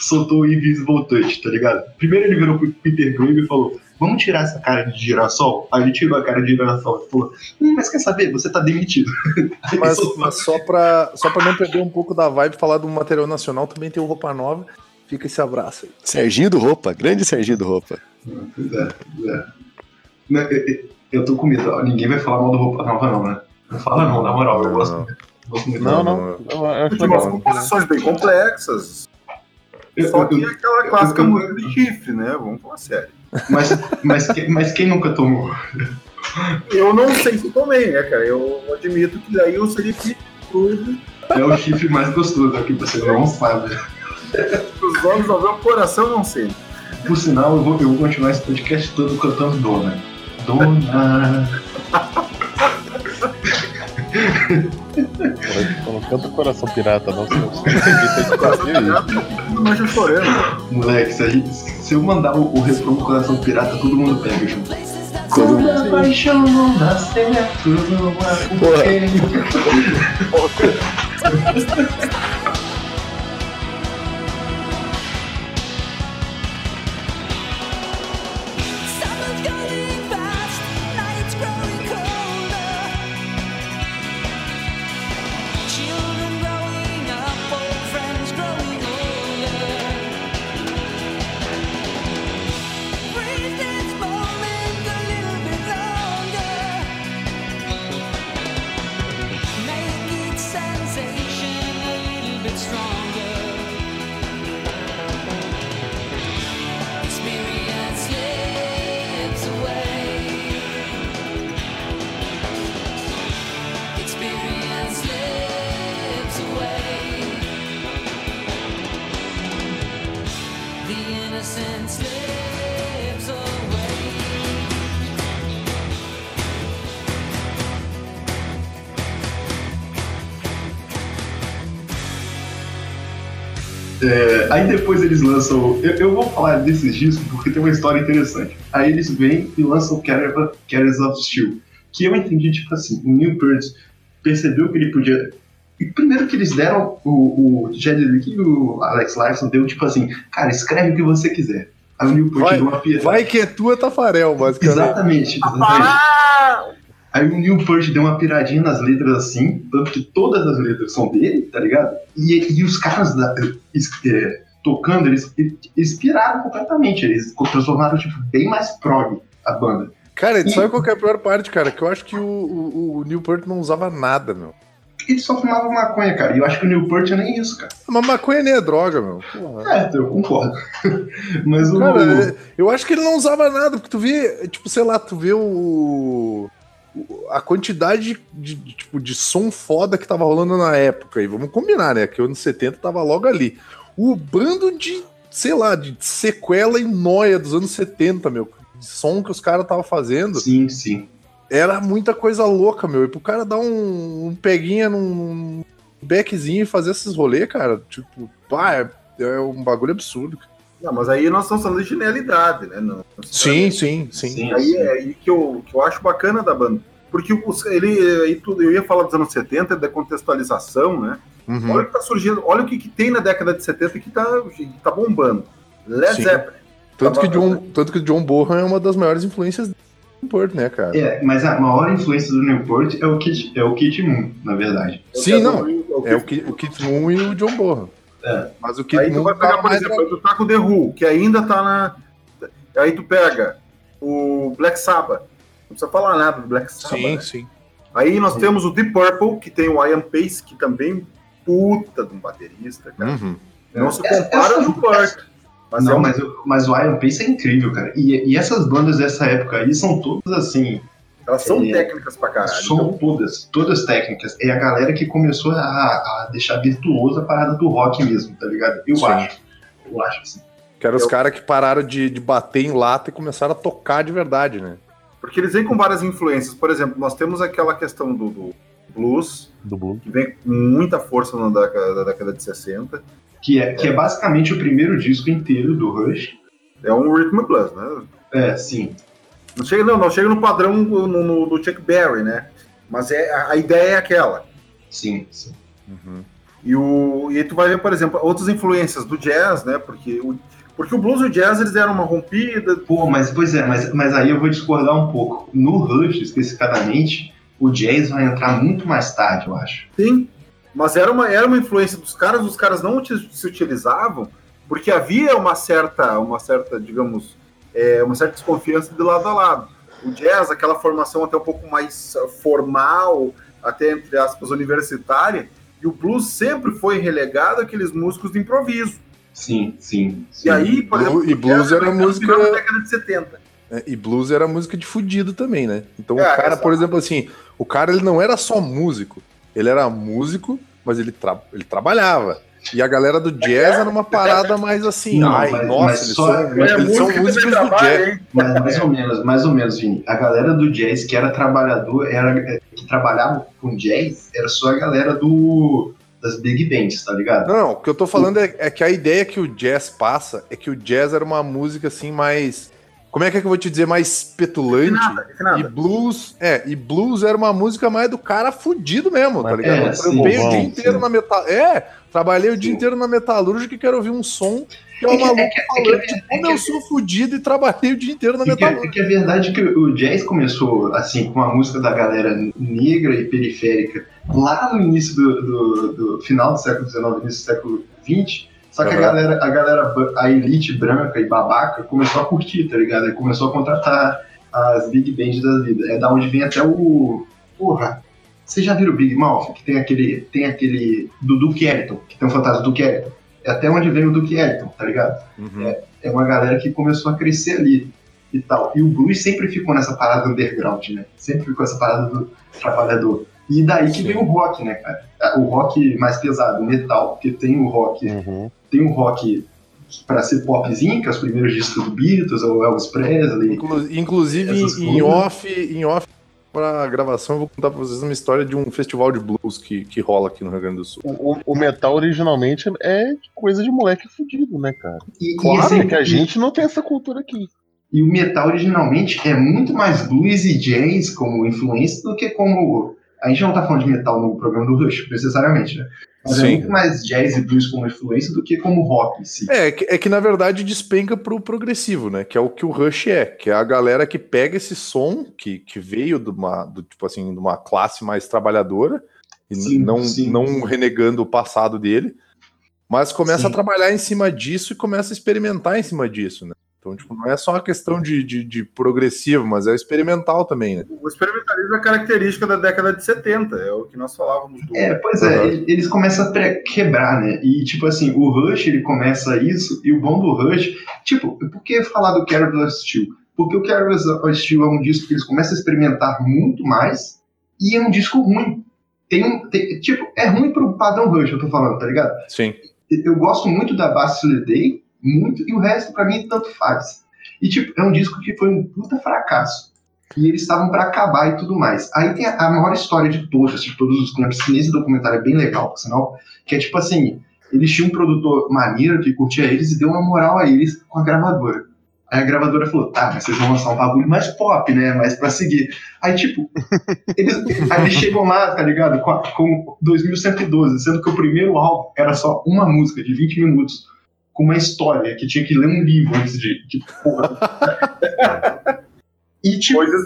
soltou o Invisible Touch, tá ligado? Primeiro ele virou pro Peter Grave e falou: Vamos tirar essa cara de girassol? Aí ele tirou a cara de girassol e falou: hum, Mas quer saber? Você tá demitido. Mas, mas, só, pra, só pra não perder um pouco da vibe, falar do material nacional, também tem o Roupa Nova. Fica esse abraço aí. Serginho do Roupa, grande Serginho do Roupa. Pois é, pois é. Eu tô com medo, ninguém vai falar mal do roupa nova, não, né? Não fala não, na moral, eu gosto muito. Não, não. Tem umas composições bem complexas. Só que é aquela clássica música de chifre, né? Vamos falar sério. Mas, mas, mas quem nunca tomou? Eu não sei se tomei, né, cara? Eu admito que daí eu seria que tudo. É o chifre mais gostoso aqui, você não sabe. Os olhos ao o coração não sei. Por sinal, eu vou, eu vou continuar esse podcast todo cantando Dona. Dona. Não canta Coração Pirata, não, Mas eu chorando. Moleque, se, gente, se eu mandar o, o refrão Coração Pirata, todo mundo pega junto. Quando a paixão não dá certo, não há porquê. Aí depois eles lançam. Eu, eu, vou falar desses discos porque tem uma história interessante. Aí eles vêm e lançam Carriers of Steel. Que eu entendi, tipo assim, o Neil Peart percebeu que ele podia. E primeiro que eles deram o, o Jed e o Alex Lifeson deu tipo assim, cara, escreve o que você quiser. Aí o Neil Peart deu uma piada. Vai que é tua, Tafarel, basicamente. Exatamente, exatamente. Ah! Aí o Neil Peart deu uma piradinha nas letras assim, tanto que todas as letras são dele, tá ligado? E, e os caras da, é, tocando, eles inspiraram completamente. Eles transformaram, tipo, bem mais prog a banda. Cara, e... sabe qual é a pior parte, cara? Que eu acho que o, o, o Neil Peart não usava nada, meu. Ele só fumava maconha, cara. E eu acho que o Neil Peart é nem isso, cara. Mas maconha nem é droga, meu. Porra. É, eu concordo. Mas o. Cara, eu acho que ele não usava nada, porque tu vê, tipo, sei lá, tu vê o a quantidade de, de, tipo, de som foda que tava rolando na época, e vamos combinar, né? Que o anos 70 tava logo ali. O bando de, sei lá, de sequela e noia dos anos 70, meu. De som que os caras tava fazendo. Sim, sim. Era muita coisa louca, meu. E pro cara dar um, um peguinha num backzinho e fazer esses rolês, cara, tipo, pá, é, é um bagulho absurdo. Não, mas aí nós estamos falando de genialidade, né? Não, sim, sim, sim, sim. Aí é aí que eu, que eu acho bacana da banda. Porque os, ele, aí tudo, eu ia falar dos anos 70, da contextualização, né? Uhum. Olha o que tá surgindo, olha o que, que, tem na década de 70 que tá, que tá bombando. Led sim. Zeppelin. Tanto, tá que John, tanto que John Bonham é uma das maiores influências do Newport, né, cara? É, mas a maior influência do Newport é o Kit, é o Kit Moon, na verdade. Sim, não. É o, Kit, o Kit Moon e o John Bonham. É. Mas o que aí tu vai pegar, tá por exemplo, tu tá com The Who, que ainda tá na. Aí tu pega o Black Sabbath. Não precisa falar nada do Black Sabbath. Sim, né? sim. Aí nós sim. temos o Deep Purple, que tem o Ian Pace, que também puta de um baterista, cara. Uhum. Não se compara no Purple. Mas não, é um... mas, mas o Ian Pace é incrível, cara. E, e essas bandas dessa época aí são todas assim elas são é, técnicas pra caralho. São então... todas, todas técnicas. É a galera que começou a, a deixar virtuosa a parada do rock mesmo, tá ligado? Eu sim. acho. Eu acho que sim. Que eram os caras que pararam de, de bater em lata e começaram a tocar de verdade, né? Porque eles vêm com várias influências. Por exemplo, nós temos aquela questão do, do blues, do blues, que vem com muita força na década, da década de 60. Que é, que é basicamente o primeiro disco inteiro do Rush. É um rhythm blues, né? É, sim. Não chega, não, não chega no padrão no, no, do Chuck Berry, né? Mas é, a, a ideia é aquela. Sim, sim. Uhum. E, o, e aí tu vai ver, por exemplo, outras influências do jazz, né? Porque o, porque o blues e o jazz eles deram uma rompida. Pô, mas pois é, mas, mas aí eu vou discordar um pouco. No Rush, especificadamente, o jazz vai entrar muito mais tarde, eu acho. Sim, mas era uma, era uma influência dos caras, os caras não se utilizavam, porque havia uma certa, uma certa, digamos, é, uma certa desconfiança de lado a lado. O jazz, aquela formação até um pouco mais formal, até entre aspas, universitária, e o blues sempre foi relegado àqueles músicos de improviso. Sim, sim. sim. E aí, por exemplo, e blues era música da década de 70. É, e blues era música de fudido também, né? Então é, o cara, por exemplo, assim, o cara ele não era só músico, ele era músico, mas ele, tra ele trabalhava. E a galera do jazz era uma parada mais assim. Não, ai, mas, nossa, mas eles, só, são, é eles são músicos do jazz. Mas, mais ou menos, mais ou menos, Vini. A galera do jazz que era trabalhador, era, que que trabalhava com jazz era só a galera do das big bands, tá ligado? Não, o que eu tô falando é, é, que a ideia que o jazz passa é que o jazz era uma música assim mais como é que, é que eu vou te dizer, mais petulante. E blues, é, e blues era uma música mais do cara fudido mesmo, tá ligado? É, eu trabalhei o dia inteiro na metal. É, trabalhei o dia inteiro na metalúrgica e quero ouvir um som que é um maluco falando de como eu sou fudido e trabalhei o dia inteiro na metalúrgica. Que, que é verdade que o jazz começou assim com a música da galera negra e periférica lá no início do, do, do final do século XIX, início do século XX só que a galera, a galera, a elite branca e babaca começou a curtir, tá ligado? Aí começou a contratar as big bands da vida. É da onde vem até o. Porra! Vocês já viram o Big Mouth? Que tem aquele. Tem aquele. Do Duke Ellington, que tem um fantasma do Duke Ellington. É até onde vem o Duke Ellington, tá ligado? Uhum. É, é uma galera que começou a crescer ali e tal. E o blues sempre ficou nessa parada underground, né? Sempre ficou essa parada do trabalhador. E daí que Sim. vem o rock, né, cara? O rock mais pesado, metal, porque tem o rock uhum tem um rock para ser popzinho, que é os primeiros discos do Beatles, ou Elvis Presley. Inclu inclusive, em off, em off para gravação, eu vou contar para vocês uma história de um festival de blues que, que rola aqui no Rio Grande do Sul. O, o metal originalmente é coisa de moleque fudido, né, cara? E, claro e assim, é que a gente não tem essa cultura aqui. E o metal originalmente é muito mais blues e jazz como influência do que como. A gente não tá falando de metal no programa do Rush, necessariamente, né? Mas é Sim. é muito mais jazz e blues como influência do que como rock em si. É, é que na verdade despenca pro progressivo, né? Que é o que o Rush é, que é a galera que pega esse som que, que veio de uma, do, tipo assim, de uma classe mais trabalhadora, e sim, não, sim, não sim. renegando o passado dele, mas começa a trabalhar em cima disso e começa a experimentar em cima disso, né? Então, tipo, não é só uma questão de, de, de, progressivo, mas é experimental também, né? O experimentalismo é característica da década de 70, é o que nós falávamos. Do... É, pois é, uhum. eles começam a quebrar, né? E, tipo assim, o Rush, ele começa isso, e o bom do Rush, tipo, por que falar do Carol Steel? Porque o Carol Steel é um disco que eles começam a experimentar muito mais, e é um disco ruim. Tem um, tem, tipo, é ruim pro padrão Rush, eu tô falando, tá ligado? Sim. Eu gosto muito da Bastille Day, muito, e o resto para mim tanto faz. E tipo, é um disco que foi um puta fracasso. E eles estavam para acabar e tudo mais. Aí tem a, a maior história de todas, de todos os clipes. Nesse documentário é bem legal, por sinal, que é tipo assim, eles tinham um produtor maneiro que curtia eles e deu uma moral a eles com a gravadora. Aí a gravadora falou, tá, mas vocês vão lançar um bagulho mais pop, né? Mais pra seguir. Aí, tipo, eles, aí eles chegam lá, tá ligado? Com, com 2112, sendo que o primeiro álbum era só uma música de 20 minutos com uma história, que tinha que ler um livro antes de. de porra. e, tipo, coisas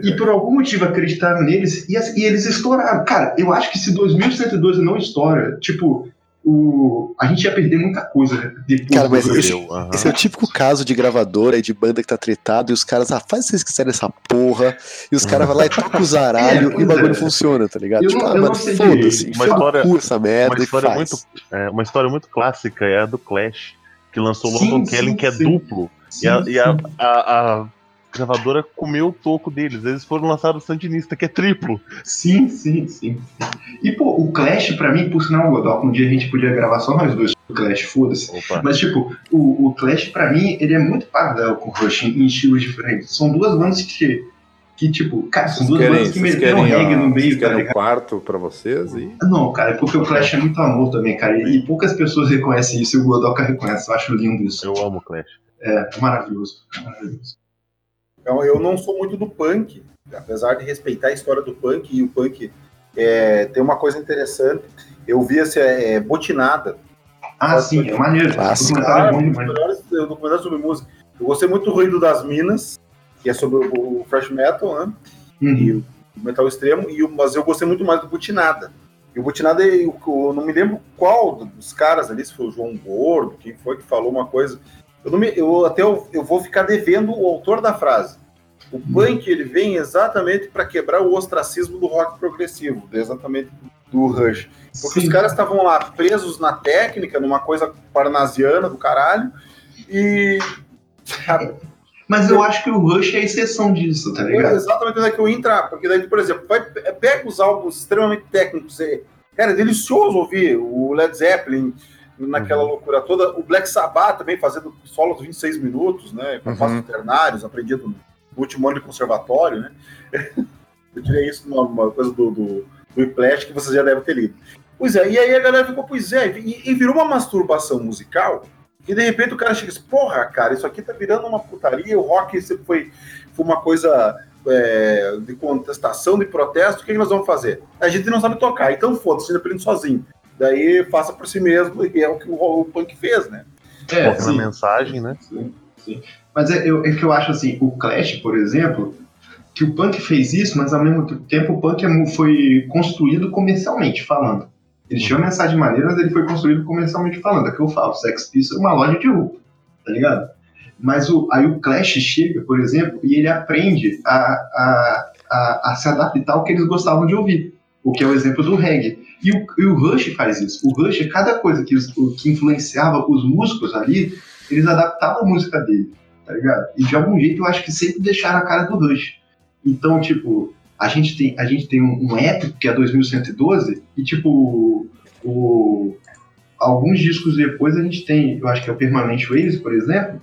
e por algum motivo acreditaram neles e, e, eles estouraram. Cara, eu acho que se 2112 não estoura, tipo, o, a gente ia perder muita coisa depois. Cara, mas esse, uhum. esse, é o típico caso de gravadora e de banda que tá tretado e os caras, ah, faz o que vocês quiserem essa porra, e os caras vão lá e tocam o zaralho é, e o bagulho é. funciona, tá ligado? Eu tipo, não, ah, mano, foda-se, uma história, essa merda uma história muito, é, uma história muito clássica é a do Clash, que lançou o London Kelly, que é sim. duplo, sim, e, a, e a, a, a gravadora comeu o toco deles. Eles foram lançar o Sandinista, que é triplo. Sim, sim, sim. E, pô, o Clash, pra mim, por sinal, Godok, um dia a gente podia gravar só nós dois o Clash, foda-se. Mas, tipo, o, o Clash, pra mim, ele é muito paralelo com o Rush em, em estilos diferentes. São duas bandas que que, tipo, cara, são duas bandas que meteram reggae no meio, vocês querem tá um quarto pra vocês? E... Não, cara, é porque o Clash é muito amor também, cara, e poucas pessoas reconhecem isso e o Godoka reconhece, eu acho lindo isso. Eu amo o Clash. É, é maravilhoso, é maravilhoso. Então, eu não sou muito do punk, apesar de respeitar a história do punk, e o punk é, tem uma coisa interessante. Eu vi essa é, Botinada. Ah, sim, é maneiro. Clássico. Ah, um documentário sobre música. Eu gostei muito do Ruído das Minas, que é sobre o, o thrash metal, né? Uhum. E o metal extremo, e, mas eu gostei muito mais do Botinada. E o Botinada, eu, eu, não me lembro qual dos caras ali, se foi o João Gordo, quem foi que falou uma coisa eu, me, eu até eu, eu, vou ficar devendo o autor da frase. O hum. punk ele vem exatamente para quebrar o ostracismo do rock progressivo, exatamente do Rush. Porque Sim. os caras estavam lá presos na técnica, numa coisa parnasiana do caralho, e. Mas eu acho que o Rush é a exceção disso, tá ligado? É exatamente onde é que eu entrar, porque daí, por exemplo, vai, pega os álbuns extremamente técnicos. É, cara, é delicioso ouvir o Led Zeppelin, naquela uhum. loucura toda. O Black Sabbath também fazendo solos 26 minutos, né? Com uhum. passos ternários, aprendido no último ano de conservatório, né? Eu tirei isso numa coisa do, do, do Whiplash que você já deve ter lido. Pois é, e aí a galera ficou, pois é, e, e virou uma masturbação musical, e de repente o cara chega e diz, porra, cara, isso aqui tá virando uma putaria, o rock sempre foi, foi uma coisa é, de contestação, de protesto, o que, que, nós vamos fazer? A gente não sabe tocar, então foda-se, aprende sozinho. Daí faça por si mesmo, e é o que o, o punk fez, né? É, uma mensagem, né? Sim, sim. Mas é, eu, é que eu acho assim, o Clash, por exemplo, que o punk fez isso, mas ao mesmo tempo o punk é foi construído comercialmente falando. Ele tinha uma mensagem maneira, mas ele foi construído comercialmente falando. É que eu falo, Sex Pistols é uma loja de roupa, tá ligado? Mas o, aí o Clash chega, por exemplo, e ele aprende a, a, a, a, se adaptar ao que eles gostavam de ouvir, o que é o exemplo do reggae. E o, e o Rush faz isso. O Rush, cada coisa que, que influenciava os músicos ali, eles adaptavam a música dele, tá ligado? E de algum jeito eu acho que sempre deixaram a cara do Rush. Então, tipo, a gente tem, a gente tem um, épico que é 2112, e tipo, o, alguns discos depois a gente tem, eu acho que é o Permanent Waves, por exemplo.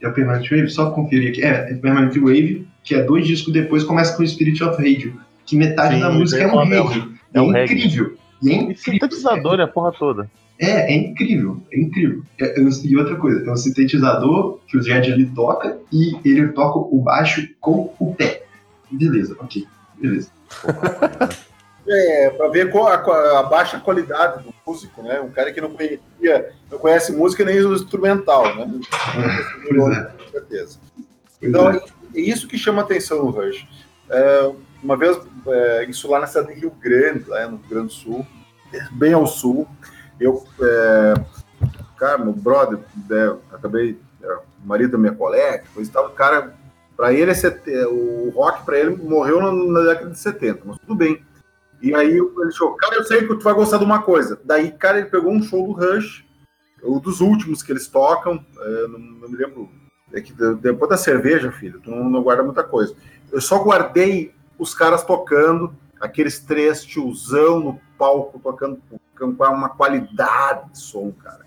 É o Permanent Wave, só conferir aqui. É, é Permanent Wave, que é dois discos depois, começa com o Spirit of Radio, que metade Sim, da música é um reggae. É, um é incrível. E é incrível. E sintetizador é a porra toda. É, é incrível, é incrível. É, e outra coisa, é um sintetizador que o Jed ali toca e ele toca o baixo com o pé. Beleza, ok, beleza. É, para ver qual a, a, baixa qualidade do músico, né? Um cara que não conhecia, não conhece música nem o instrumental, né? Com certeza. Então, é. é isso que chama atenção no Rush. É, uma vez, é, isso lá na cidade de Rio Grande, lá no Rio Grande do Sul, bem ao sul, eu, é, cara, meu brother, é, acabei, é, o marido da minha colega, coisa e tal, cara, para ele, é, o rock para ele morreu na, década de 70, mas tudo bem e aí ele falou, cara, eu sei que tu vai gostar de uma coisa. Daí, cara, ele pegou um show do Rush, o dos últimos que eles tocam, é, não, não, me lembro. É que depois da cerveja, filho, tu não, não, guarda muita coisa. Eu só guardei os caras tocando, aqueles três tiozão no palco, tocando com uma qualidade de som, cara.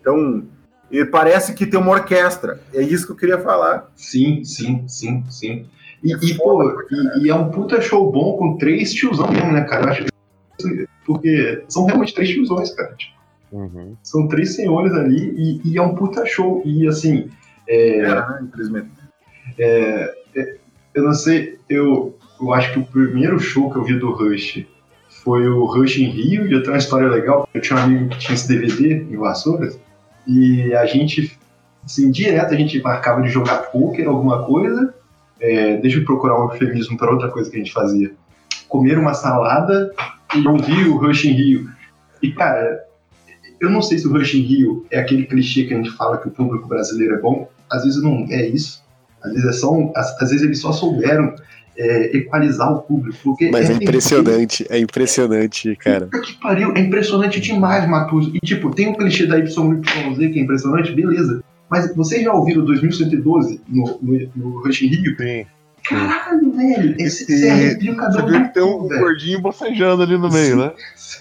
Então, parece que tem uma orquestra. É isso que eu queria falar. Sim, sim, sim, sim. E, e pô, e, e, é um puta show bom com três tiozão mesmo, né, cara? Eu acho porque são realmente três tiozões, cara. Tipo, uhum. São três senhores ali e, e, é um puta show. E assim. É, é infelizmente. É, é, eu não sei, eu, eu acho que o primeiro show que eu vi do Rush foi o Rush em Rio, e eu tenho uma história legal. Eu tinha um amigo que tinha esse DVD em Vassouras, e a gente, assim, direto a gente marcava de jogar poker, alguma coisa, é, deixa eu procurar um eufemismo para outra coisa que a gente fazia. Comer uma salada e ouvir o Rush in Rio. E, cara, eu não sei se o Rush in Rio é aquele clichê que a gente fala que o público brasileiro é bom. Às vezes não é isso. Às vezes, é só um, às, às vezes eles só souberam é, equalizar o público. Porque Mas é, é impressionante, é impressionante, cara. Que pariu, é impressionante demais, Matuso. E tipo, tem o clichê da YYZ que é impressionante, beleza. Mas vocês já ouviram 2112 no, no, no Rush Rio? Sim. Caralho, velho. Esse, cabelo. Você viu que tem um velho. gordinho bocejando ali no meio, né?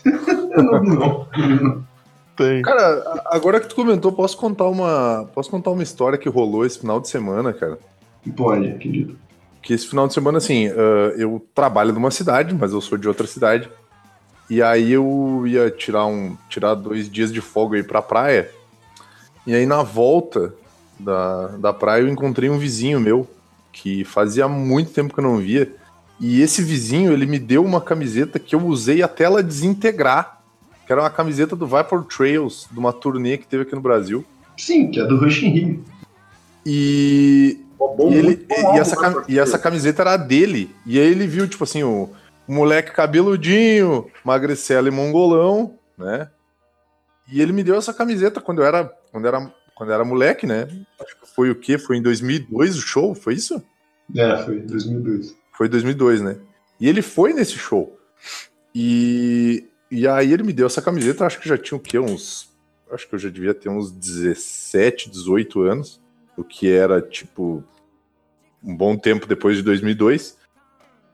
não, não, não. Tem. Cara, agora que tu comentou, posso contar uma, posso contar uma história que rolou esse final de semana, cara? Pode, querido. Que esse final de semana, assim, uh, eu trabalho numa cidade, mas eu sou de outra cidade. E aí eu ia tirar um, tirar dois dias de folga aí pra praia. E aí na volta da, da praia eu encontrei um vizinho meu que fazia muito tempo que eu não via. E esse vizinho, ele me deu uma camiseta que eu usei até ela desintegrar. Que era uma camiseta do Viper Trails, de uma turnê que teve aqui no Brasil. Sim, que é do Rush in Rio. E, bom, e, ele, e, essa, e essa camiseta era dele. E aí ele viu, tipo assim, o, o moleque cabeludinho, magricelo e mongolão, né? E ele me deu essa camiseta quando eu era, quando era, quando era moleque, né? Acho que foi o quê? Foi em 2002 o show? Foi isso? É, foi 2002. Foi 2002, né? E ele foi nesse show. E, e aí ele me deu essa camiseta, acho que já tinha o quê? Uns. Acho que eu já devia ter uns 17, 18 anos. O que era, tipo, um bom tempo depois de 2002.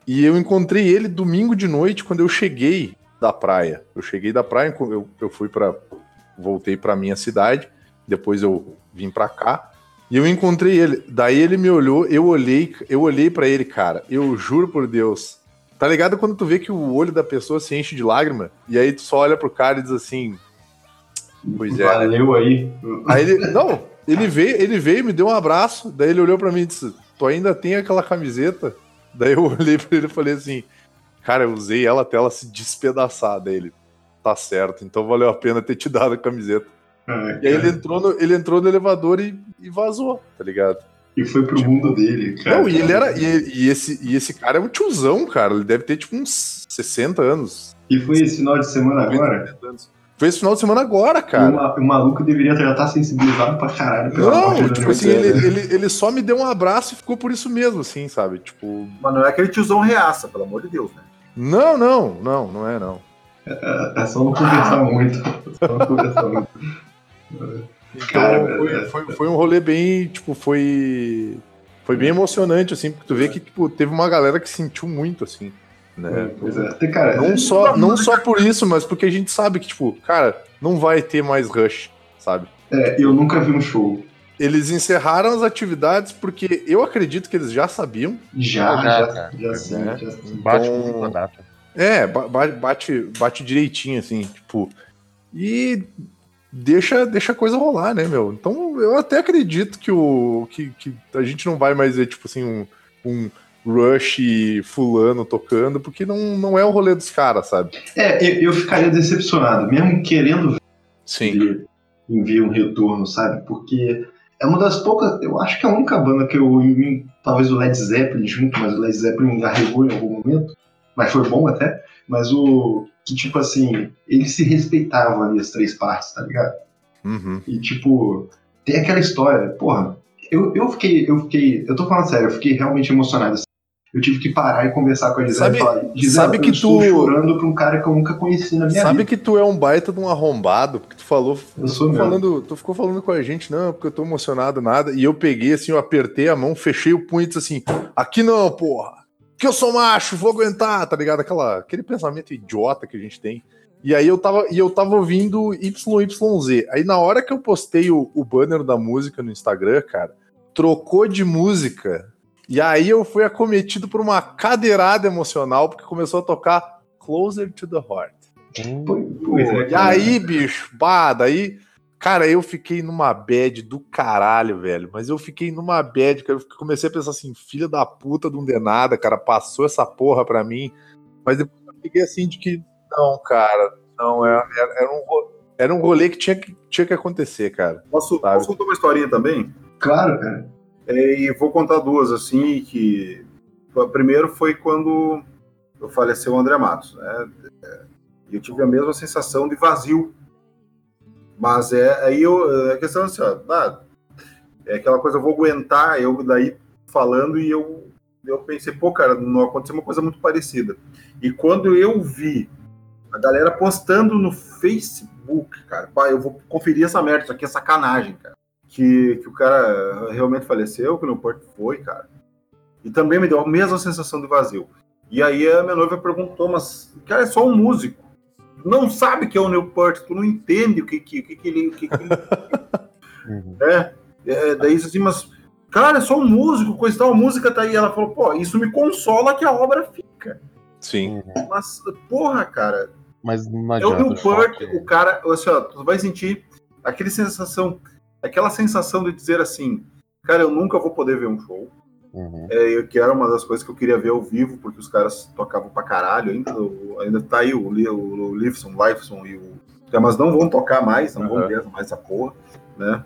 E eu encontrei ele domingo de noite quando eu cheguei da praia. Eu cheguei da praia, eu, eu fui para voltei para minha cidade, depois eu vim para cá E eu encontrei ele. Daí ele me olhou, eu olhei, eu olhei para ele, cara. Eu juro por Deus. Tá ligado quando tu vê que o olho da pessoa se enche de lágrima? E aí tu só olha pro cara e diz assim. Pois é. Valeu aí. Aí ele. Não, ele veio, ele veio, me deu um abraço. Daí ele olhou para mim e disse: Tu ainda tem aquela camiseta? Daí eu olhei pra ele e falei assim: Cara, eu usei ela até ela se despedaçar. dele. Tá certo, então valeu a pena ter te dado a camiseta. E aí ele entrou, no, ele entrou no elevador e, e vazou, tá ligado? E foi pro tipo, mundo dele, cara. Não, e ele era. E, e, esse, e esse cara é um tiozão, cara. Ele deve ter tipo uns 60 anos. E foi esse final de semana agora? Foi esse final de semana agora, cara. o maluco deveria já estar sensibilizado pra caralho. Não, tipo assim, ele, ele, ele, só me deu um abraço e ficou por isso mesmo, assim, sabe? Tipo. Mas não é aquele tiozão reaça, pelo amor de Deus, né? Não, não, não, não é não. É, é só não conversar muito. Só não conversar muito. Então, Cara, foi, é, foi, foi, um rolê bem, tipo, foi. Foi bem emocionante, assim, porque tu vê que tipo, teve uma galera que sentiu muito, assim. Né? Pois é. Cara, não, só, não só por isso, mas porque a gente sabe que, tipo, cara, não vai ter mais rush, sabe? É, eu nunca vi um show. Eles encerraram as atividades porque eu acredito que eles já sabiam. Já, já, já, já, sim, né? já sim. Bate então, com a data. É, bate, bate direitinho, assim, tipo. E deixa, deixa a coisa rolar, né, meu? Então eu até acredito que, o, que, que a gente não vai mais ver, tipo assim, um, um Rush fulano tocando, porque não, não é o rolê dos caras, sabe? É, eu, eu, ficaria decepcionado, mesmo querendo Sim. enviar um retorno, sabe? Porque é uma das poucas, eu acho que é a única banda que eu, talvez o Led Zeppelin junto, mas o Led Zeppelin arregou em algum momento, mas foi bom até, mas o, que, tipo assim, eles se respeitavam ali as três partes, tá ligado? Uhum. E, tipo, tem aquela história, porra, eu, eu fiquei, eu fiquei, eu tô falando sério, eu fiquei realmente emocionado eu tive que parar e conversar com a Gisele sabe, e falar, Gisele, sabe que tu chorando pra um cara que eu nunca conheci na minha sabe vida. Sabe que tu é um baita de um arrombado, porque tu falou, eu sou tu, falando, tu ficou falando com a gente, não, porque eu tô emocionado, nada, e eu peguei assim, eu apertei a mão, fechei o punho e disse assim, aqui não, porra, que eu sou macho, vou aguentar, tá ligado? Aquela, aquele pensamento idiota que a gente tem. E aí eu tava, e eu tava ouvindo YYZ. Aí na hora que eu postei o, o banner da música no Instagram, cara, trocou de música e aí eu fui acometido por uma cadeirada emocional, porque começou a tocar Closer to the Heart. Hum, é, e aí, bicho, bah, daí, cara, eu fiquei numa bad do caralho, velho. Mas eu fiquei numa bad, que eu comecei a pensar assim, filha da puta de um denada, cara, passou essa porra pra mim. Mas depois eu fiquei assim de que, não, cara, não, era, é, era, era um, era um rolê que tinha que, tinha que acontecer, cara. Posso, posso contar uma historinha também? Claro, cara. É, e vou contar duas, assim, que... O primeiro foi quando eu faleceu o André Matos, né? E eu tive a mesma sensação de vazio. Mas é aí eu, a questão é assim, ó, ah, é aquela coisa, eu vou aguentar, eu daí falando e eu, eu pensei, pô, cara, não aconteceu uma coisa muito parecida. E quando eu vi a galera postando no Facebook, cara, pá, eu vou conferir essa merda, isso aqui é sacanagem, cara que, que o cara realmente faleceu, que o Newport foi, cara. E também me deu a mesma sensação de vazio. E aí a minha noiva perguntou, mas, cara, é só um músico. não sabe que é o Newport, tu não entende o que, que, que, que ele. Que, que ele... uhum. é, é, daí assim, mas, cara, é só um músico, coisa tal, a música tá aí. Ela falou, pô, isso me consola que a obra fica. Sim. Mas, porra, cara. Mas não adianta. É o Newport, o cara, assim, ó, tu vai sentir aquela sensação aquela sensação de dizer assim, cara, eu nunca vou poder ver um show. Uhum. É, que era uma das coisas que eu queria ver ao vivo, porque os caras tocavam pra caralho. Ainda, ainda tá aí o, o, o Lifson, Lifeson e o. Mas não vão tocar mais, não uhum. vão ver mais essa porra, né?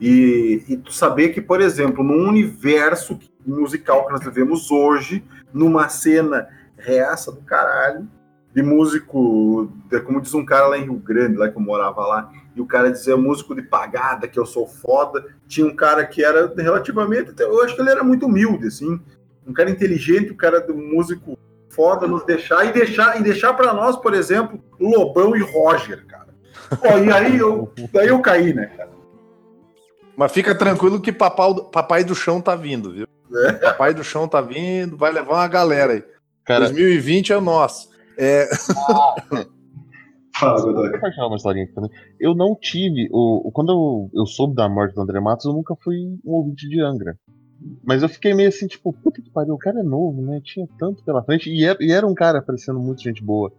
E, e tu saber que, por exemplo, num universo musical que nós vivemos hoje, numa cena reaça do caralho, de músico, de, como diz um cara lá em Rio Grande, lá que eu morava lá, e o cara dizia músico de pagada, que eu sou foda. Tinha um cara que era relativamente, eu acho que ele era muito humilde, assim, um cara inteligente, o um cara do músico foda nos deixar e deixar e deixar para nós, por exemplo, Lobão e Roger, cara. Pô, e aí eu, daí eu caí, né, cara? Mas fica tranquilo que papai, papai do chão tá vindo, viu? É. Papai do chão tá vindo, vai levar uma galera aí. Cara, 2020 é nosso. É... Ah, Fala, Godoy. Vou compartilhar uma historinha aqui também. Eu não tive. O, quando eu, eu soube da morte do André Matos, eu nunca fui um ouvinte de Angra. Mas eu fiquei meio assim, tipo, puta que pariu, o cara é novo, né? Tinha tanto pela frente. E era, e era um cara parecendo muito gente boa.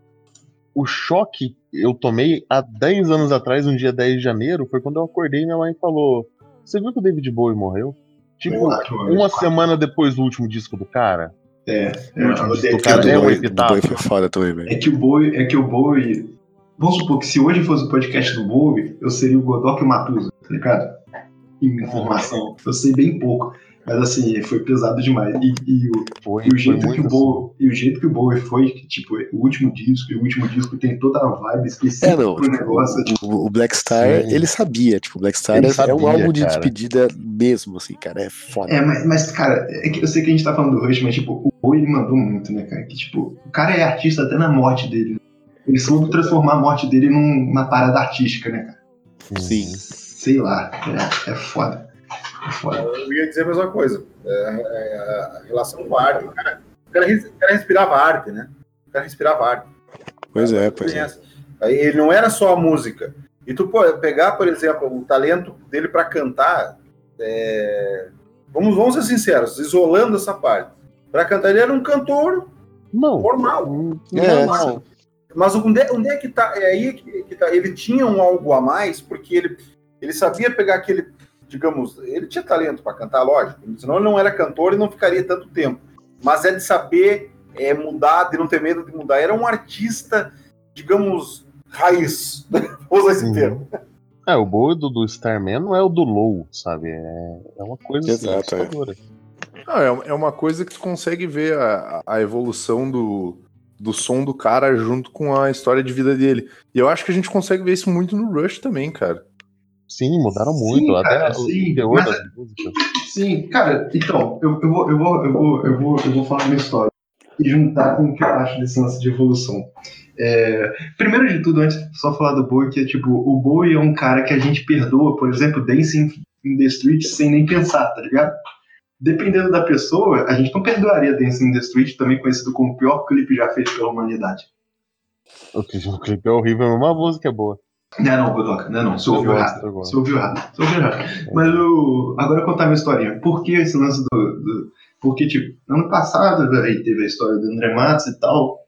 O choque eu tomei há 10 anos atrás, um dia 10 de janeiro, foi quando eu acordei e minha mãe falou: Você viu que o David Bowie morreu? Tipo, uma semana depois do último disco do cara. É, é, o cara é um epitáfio. foi foda também, velho. É que o Bowie, é que o Bowie. Vamos supor que se hoje fosse o podcast do Bowie, eu seria o Godok e o Matusa, tá ligado? Em informação. Eu sei bem pouco. Mas assim, foi pesado demais. E, e, o, foi, e o, jeito que o Bowie, assim. e o jeito que o Bowie foi, que, tipo, o último disco, e o último disco tem toda a vibe específica é, não, pro tipo, negócio. Tipo, o, o Black Star, sim. ele sabia, tipo, o Black Star é, sabia, é, um álbum de despedida mesmo, assim, cara, é foda. É, mas, mas, cara, é que eu sei que a gente tá falando do Rush, mas, tipo, o Bowie, ele mandou muito, né, cara, que, tipo, o cara é artista até na morte dele. Ele soube transformar a morte dele numa parada artística, né, cara? Sim. Sei lá, é, é foda. Eu ia dizer a mesma coisa. É, é, a relação com a arte. O cara, o cara, respirava arte, né? O cara respirava arte. Pois é, pois é. Ele não era só a música. E tu pô, pegar, por exemplo, o talento dele para cantar, é... vamos, vamos ser sinceros, isolando essa parte. Para cantar, ele era um cantor não. normal. É, normal. Mas onde, é, onde é que tá? É aí que, que tá. Ele tinha um algo a mais, porque ele, ele sabia pegar aquele digamos, ele tinha talento para cantar, lógico, senão ele não era cantor e não ficaria tanto tempo. Mas é de saber é, mudar, de não ter medo de mudar. Era um artista, digamos, raiz. Vou usar esse uhum. termo. É, o boi do, do Starman não é o do Low, sabe? É, é uma coisa Exato, assim, é. Não, é uma coisa que tu consegue ver a, a evolução do, do som do cara junto com a história de vida dele. E eu acho que a gente consegue ver isso muito no Rush também, cara. Sim, mudaram muito. Sim, até cara, sim, mas. Sim, cara, então, eu, eu, vou, eu, vou, eu, vou, eu, vou, eu vou falar uma história e juntar com o que eu acho desse lance de evolução. É, primeiro de tudo, antes só falar do Bowie, que é tipo, o Bowie é um cara que a gente perdoa, por exemplo, Dancing in the Street sem nem pensar, tá ligado? Dependendo da pessoa, a gente não perdoaria Dancing in the Street, também conhecido como o pior clipe já feito pela humanidade. O clipe é horrível, mas uma música é boa. Não, não, Godoka, não, não, você ouviu errado. Você ouviu errado. Você ouviu errado. Mas o... agora eu contar minha historinha. Por que esse lance do, do. Porque, tipo, ano passado aí teve a história do André Matos e tal.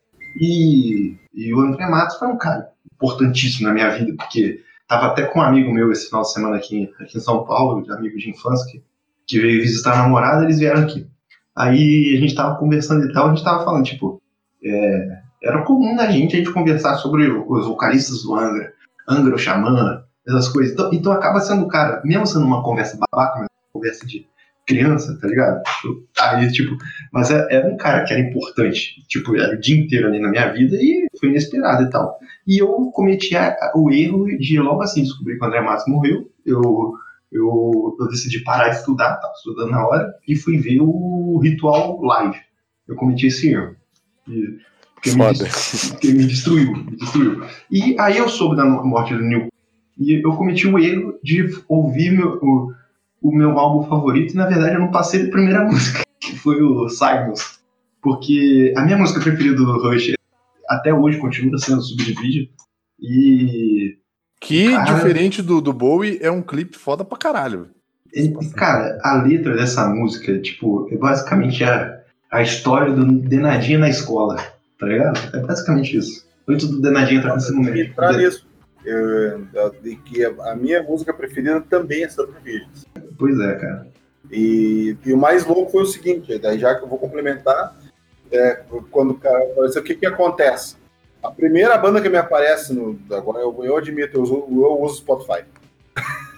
E, e o André Matos foi um cara importantíssimo na minha vida, porque tava até com um amigo meu esse final de semana aqui, aqui em São Paulo, de amigo de infância, que, que veio visitar a namorada, eles vieram aqui. Aí a gente tava conversando e tal, a gente tava falando, tipo, é, era comum na gente a gente conversar sobre os vocalistas do Angra, Angra, Xamã, essas coisas. Então, então acaba sendo, cara, mesmo sendo uma conversa babaca, uma conversa de criança, tá ligado? Aí, tipo, mas é, era um cara que era importante, tipo, era o dia inteiro ali na minha vida e foi inesperado e tal. E eu cometi a, o erro de logo assim descobrir que o André Matos morreu, eu, eu, eu decidi parar de estudar, tava estudando na hora, e fui ver o ritual live. Eu cometi esse erro. E que Foda. Me, que me destruiu, me destruiu. E aí eu soube da morte do Neil. E eu cometi o erro de ouvir meu, o, o meu álbum favorito, e na verdade eu não passei da primeira música, que foi o Silence. Porque a minha música preferida do Rush até hoje continua sendo Subdivision. E. Que, cara, diferente do, do Bowie, é um clipe foda pra caralho. E, cara, a letra dessa música, tipo, é basicamente a, a história do Denadinha na escola tá ligado? É basicamente isso. Muito do Denadinho tá acontecendo meio. Entrar nisso. de que a minha música preferida também é Santa Virgens. Pois é, cara. E, e, o mais louco foi o seguinte, daí já que eu vou complementar, é, quando o que que acontece? A primeira banda que me aparece no. Agora eu, eu admito, eu uso, eu uso Spotify.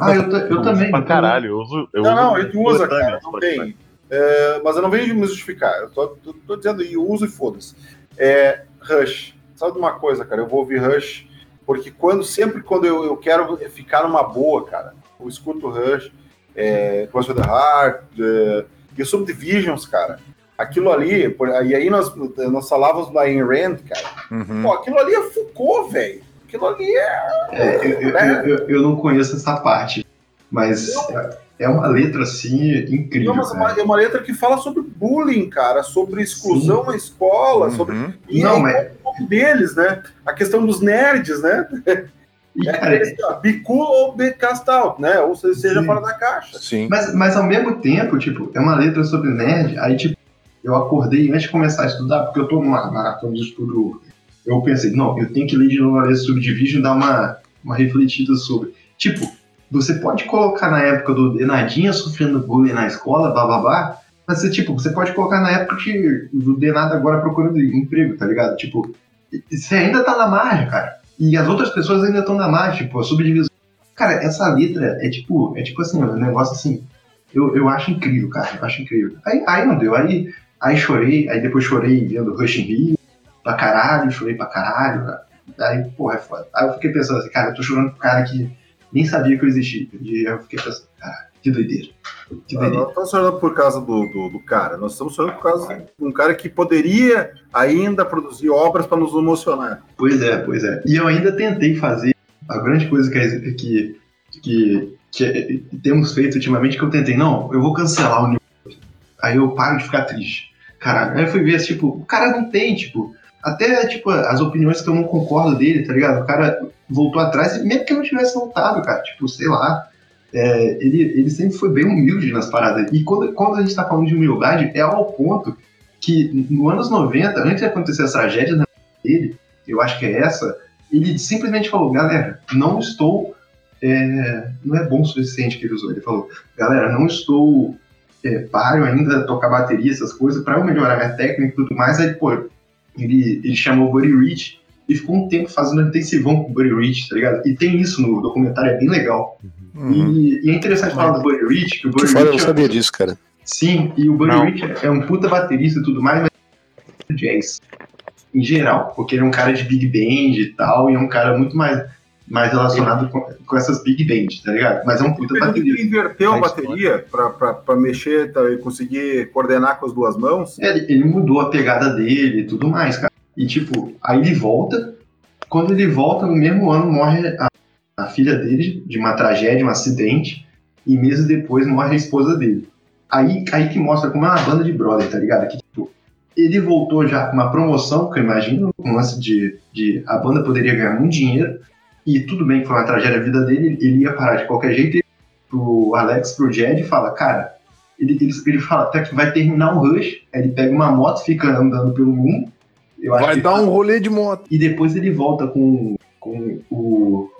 Ah, eu, eu também. Pra caralho, eu uso. Eu não, não, ele usa, cara, não tem. É, mas eu não venho me justificar. Eu tô, tô, tô dizendo e uso e foda-se. É, Rush. Sabe de uma coisa, cara? Eu vou ouvir Rush porque quando sempre quando eu, eu quero ficar numa boa, cara, eu escuto Rush, é, Cross the Heart, é, e Subdivisions, cara. Aquilo ali, por, e aí nós, nós falávamos da Ayn Rand, cara. Uhum. Pô, aquilo ali é Foucault, velho. Aquilo ali é. é eu, eu, eu, eu, não conheço essa parte, mas. Não é uma letra assim incrível. Não, mas uma, é uma letra que fala sobre bullying, cara, sobre exclusão Sim. na escola, uhum. sobre. E não, mas, deles, né? A questão dos nerds, né? E, é, cara, é, bicu ou becastal, né? Ou seja, sim. fora da caixa. Sim. Mas, mas ao mesmo tempo, tipo, é uma letra sobre nerd, aí, tipo, eu acordei antes de começar a estudar, porque eu tô numa maratona de estudo. Eu pensei, não, eu tenho que ler de novo a Subdivision e dar uma, uma refletida sobre. Tipo, você pode colocar na época do Denadinha sofrendo bullying na escola, bababá, mas você, tipo, você pode colocar na época que do Denado agora procurando emprego, tá ligado? Tipo, você ainda tá na margem, cara. E as outras pessoas ainda estão na margem, tipo, a subdivisão. Cara, essa letra é tipo, é tipo assim, um negócio assim. Eu, eu acho incrível, cara. Eu acho incrível. Aí, aí não deu. Aí, aí chorei, aí depois chorei vendo Rush in Rio pra caralho, chorei pra caralho, cara. Aí, porra, é foda. Aí eu fiquei pensando assim, cara, eu tô chorando pro cara que nem sabia que eu existia. E eu fiquei pensando, cara, que doideira. Que doideira. Nós estamos chorando por causa do, do, do, cara, nós estamos chorando por causa de um cara que poderia ainda produzir obras para nos emocionar. Pois é, pois é. E eu ainda tentei fazer a grande coisa que, que, que, que temos feito ultimamente, que eu tentei, não, eu vou cancelar o New Aí eu paro de ficar triste. Caralho, aí eu fui ver, tipo, o cara não tem, tipo, até, tipo, as opiniões que eu não concordo dele, tá ligado? O cara voltou atrás, mesmo que eu não tivesse voltado, cara, tipo, sei lá, é, ele, ele sempre foi bem humilde nas paradas. E quando, quando a gente está falando de humildade, é ao ponto que, no anos 90, antes de acontecer essa tragédia dele, eu acho que é essa, ele simplesmente falou: galera, não estou. É, não é bom o suficiente que ele usou. Ele falou: galera, não estou é, páreo ainda tocar bateria, essas coisas, para eu melhorar minha técnica e tudo mais. Aí, pô, ele, ele chamou o Buddy Rich e ficou um tempo fazendo intensivão com o Buddy Rich, tá ligado? E tem isso no documentário, é bem legal. Uhum. Uhum. E, e, é interessante falar do Buddy Rich, que o Buddy Rich. Eu não sabia disso, cara. Sim, e o Buddy não. Rich é um puta baterista e tudo mais, mas é jazz. Em geral, porque ele é um cara de big band e tal, e é um cara muito mais, mais relacionado com, com essas big bands, tá ligado? Mas é um puta baterista. Ele inverteu a bateria pra, pra, pra mexer tá, e conseguir coordenar com as duas mãos? É, ele, ele mudou a pegada dele e tudo mais, cara. E tipo, aí ele volta. Quando ele volta, no mesmo ano morre a a filha dele de uma tragédia, um acidente, e meses depois morre a esposa dele. Aí, aí que mostra como é uma banda de brother, tá ligado? Que, tipo, ele voltou já com uma promoção, que eu imagino, um lance de, de a banda poderia ganhar muito dinheiro, e tudo bem que foi uma tragédia a vida dele, ele ia parar de qualquer jeito, e pro Alex, pro Jed, fala, cara, ele, ele, ele fala até que vai terminar o Rush, aí ele pega uma moto, fica andando pelo mundo, vai dar um rolê de moto. E depois ele volta com, com o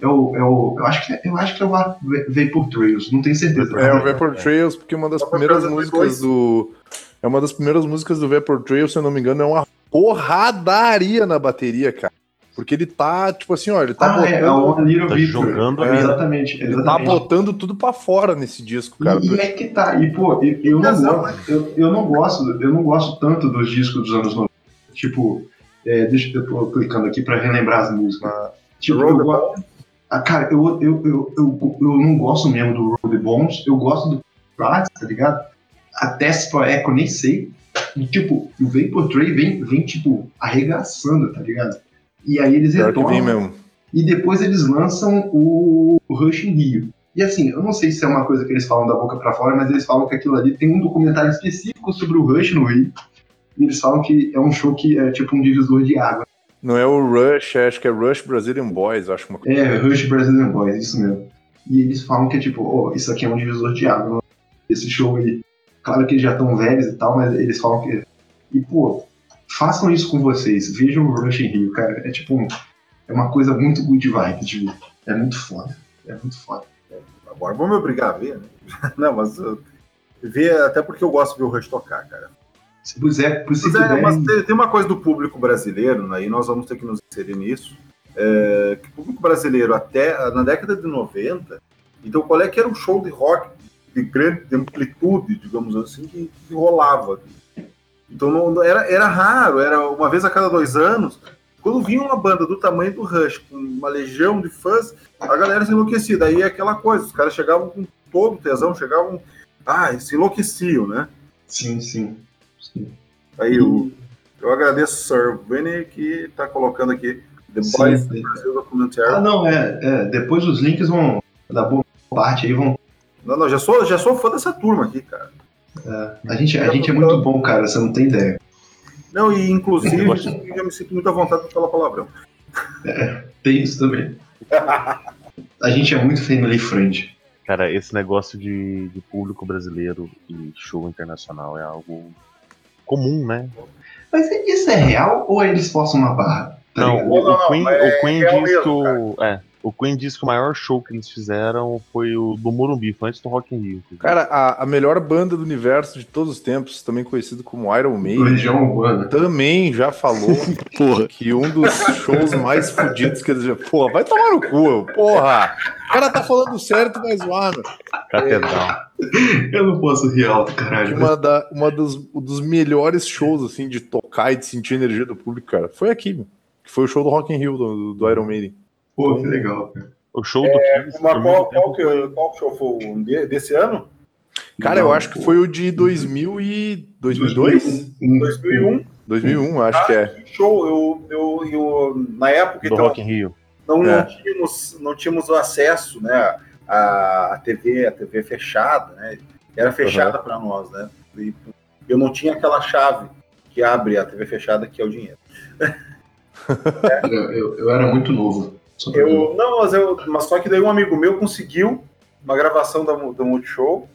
eu, eu, eu, acho que, eu acho que é o Vapor Trails, não tenho certeza. É o Vapor Trails, porque uma das primeiras músicas do. É uma das primeiras músicas do Vapor Trails, se eu não me engano, é uma porradaria na bateria, cara. Porque ele tá, tipo assim, ó, ele tá ah, botando. É, é o tá jogando é, exatamente, Ele tá exatamente. tá botando tudo pra fora nesse disco, cara. E, e é que tá, e pô, eu, eu não, gosto, eu, eu, não gosto, eu não gosto tanto dos discos dos anos 90. Tipo, é, deixa eu tô clicando aqui pra relembrar as músicas. Tipo, eu gosto. Ah, cara, eu, eu, eu, eu, eu não gosto mesmo do Road Bones, eu gosto do Prats, tá ligado? A Test for Echo, nem sei. E, tipo, o Vapor Tray vem, vem, tipo, arregaçando, tá ligado? E aí eles retornam. E depois eles lançam o, Rush in Rio. E assim, eu não sei se é uma coisa que eles falam da boca para fora, mas eles falam que aquilo ali tem um documentário específico sobre o Rush no Rio. E eles falam que é um show que é tipo um divisor de água. Não é o Rush, é, acho que é Rush Brazilian Boys, acho uma coisa. É, Rush Brazilian Boys, isso mesmo. E eles falam que é tipo, oh, isso aqui é um divisor de água. Esse show aí, claro que eles já estão velhos e tal, mas eles falam que. E, pô, façam isso com vocês. Vejam o Rush em Rio, cara. É tipo, é uma coisa muito good vibe, tipo, é muito foda. É muito foda. Agora vamos me obrigar a ver, né? Não, mas ver, até porque eu gosto de ver o Rush tocar, cara. Se puser, se puder, mas tem, tem, uma coisa do público brasileiro, né, e nós vamos ter que nos inserir nisso, é, que o público brasileiro até na década de 90, então qual é que era um show de rock de grande de amplitude, digamos assim, que, que rolava. Então não, era, era raro, era uma vez a cada dois anos. Quando vinha uma banda do tamanho do Rush, com uma legião de fãs, a galera se enlouquecia. Daí é aquela coisa, os caras chegavam com todo o tesão, chegavam, ah, se enlouqueciam, né? Sim, sim. Aí eu, eu agradeço o Sir Winnie que está colocando aqui The Boys do Brasil Documentário. Ah, não, é, é, Depois os links vão. Da boa parte aí vão. Não, não, já sou, já sou fã dessa turma aqui, cara. É, a gente, a gente é muito bom, cara, você não tem ideia. Não, e inclusive eu, eu me sinto muito à vontade de falar palavrão. É, tem isso também. A gente é muito family friend. Cara, esse negócio de, de público brasileiro e show internacional é algo comum, né? Mas isso é real ou eles forçam uma barra? Tá não, o, o, Queen, o Queen é diz que o. É, o Queen diz que o maior show que eles fizeram foi o do Morumbi, foi antes do Rock in Rio. Cara, a, a melhor banda do universo de todos os tempos, também conhecido como Iron Maiden, também já falou que um dos shows mais fodidos que eles já... Porra, vai tomar no cu, porra! O cara tá falando certo, mas zoado. Catedral. Eu não posso rir alto, caralho. Uma, da, uma dos, dos melhores shows, assim, de tocar e de sentir a energia do público, cara, foi aqui, meu. Que foi o show do Rock in Rio, do, do Iron Maiden. Pô, que legal, cara. O show do é, Kiss, qual, qual, que, qual show foi o desse ano? Cara, Não, eu acho que foi o de 2000 e 2002? 2001. 2001, acho ah, que é. Show, eu, eu, eu na época do então, Rock in Rio. Não, é. não, tínhamos, não tínhamos acesso, né, a, a TV, a TV fechada, né? Era fechada uhum. para nós, né? E eu não tinha aquela chave que abre a TV fechada que é o dinheiro. é. eu, eu, eu era muito novo. Eu, não, mas, eu, mas só que daí um amigo meu conseguiu uma gravação da, do Multishow.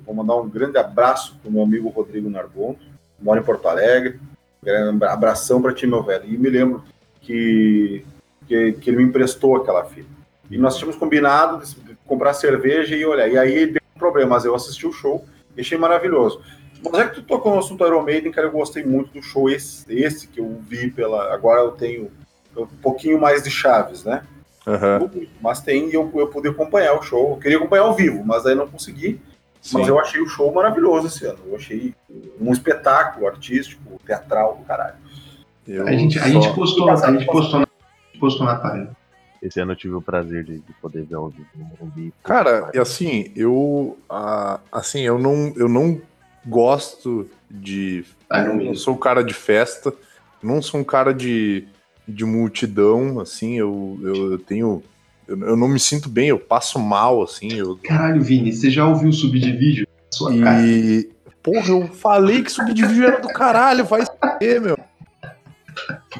Vou mandar um grande abraço pro meu amigo Rodrigo Narbondo, mora em Porto Alegre. Um abração para ti, meu velho. E me lembro que, que, que, ele me emprestou aquela fita. E nós tínhamos combinado de comprar cerveja e olhar. E aí deu um problema, mas eu assisti o show e achei maravilhoso. Mas é que tu tocou no assunto Iron Maiden, cara, eu gostei muito do show esse, esse que eu vi pela. Agora eu tenho um pouquinho mais de chaves, né? Uhum. Mas tem eu, eu pude acompanhar o show. Eu queria acompanhar ao vivo, mas aí não consegui. Sim. Mas eu achei o show maravilhoso esse ano. Eu achei um espetáculo artístico, teatral do caralho. Eu a, gente, só... a gente postou, a gente postou, na, postou na página. Esse ano eu tive o prazer de, de poder ver ao vivo no Morumbi. Cara, e assim, eu uh, assim, eu não, eu não gosto de. Ah, eu não sou um cara de festa, não sou um cara de de multidão, assim, eu, eu, eu tenho. Eu, eu, não me sinto bem, eu passo mal, assim. Eu... Caralho, Vini, você já ouviu subir de vídeo? Sua e. Cara. Porra, eu falei que subir de vídeo era do caralho, vai ser, meu.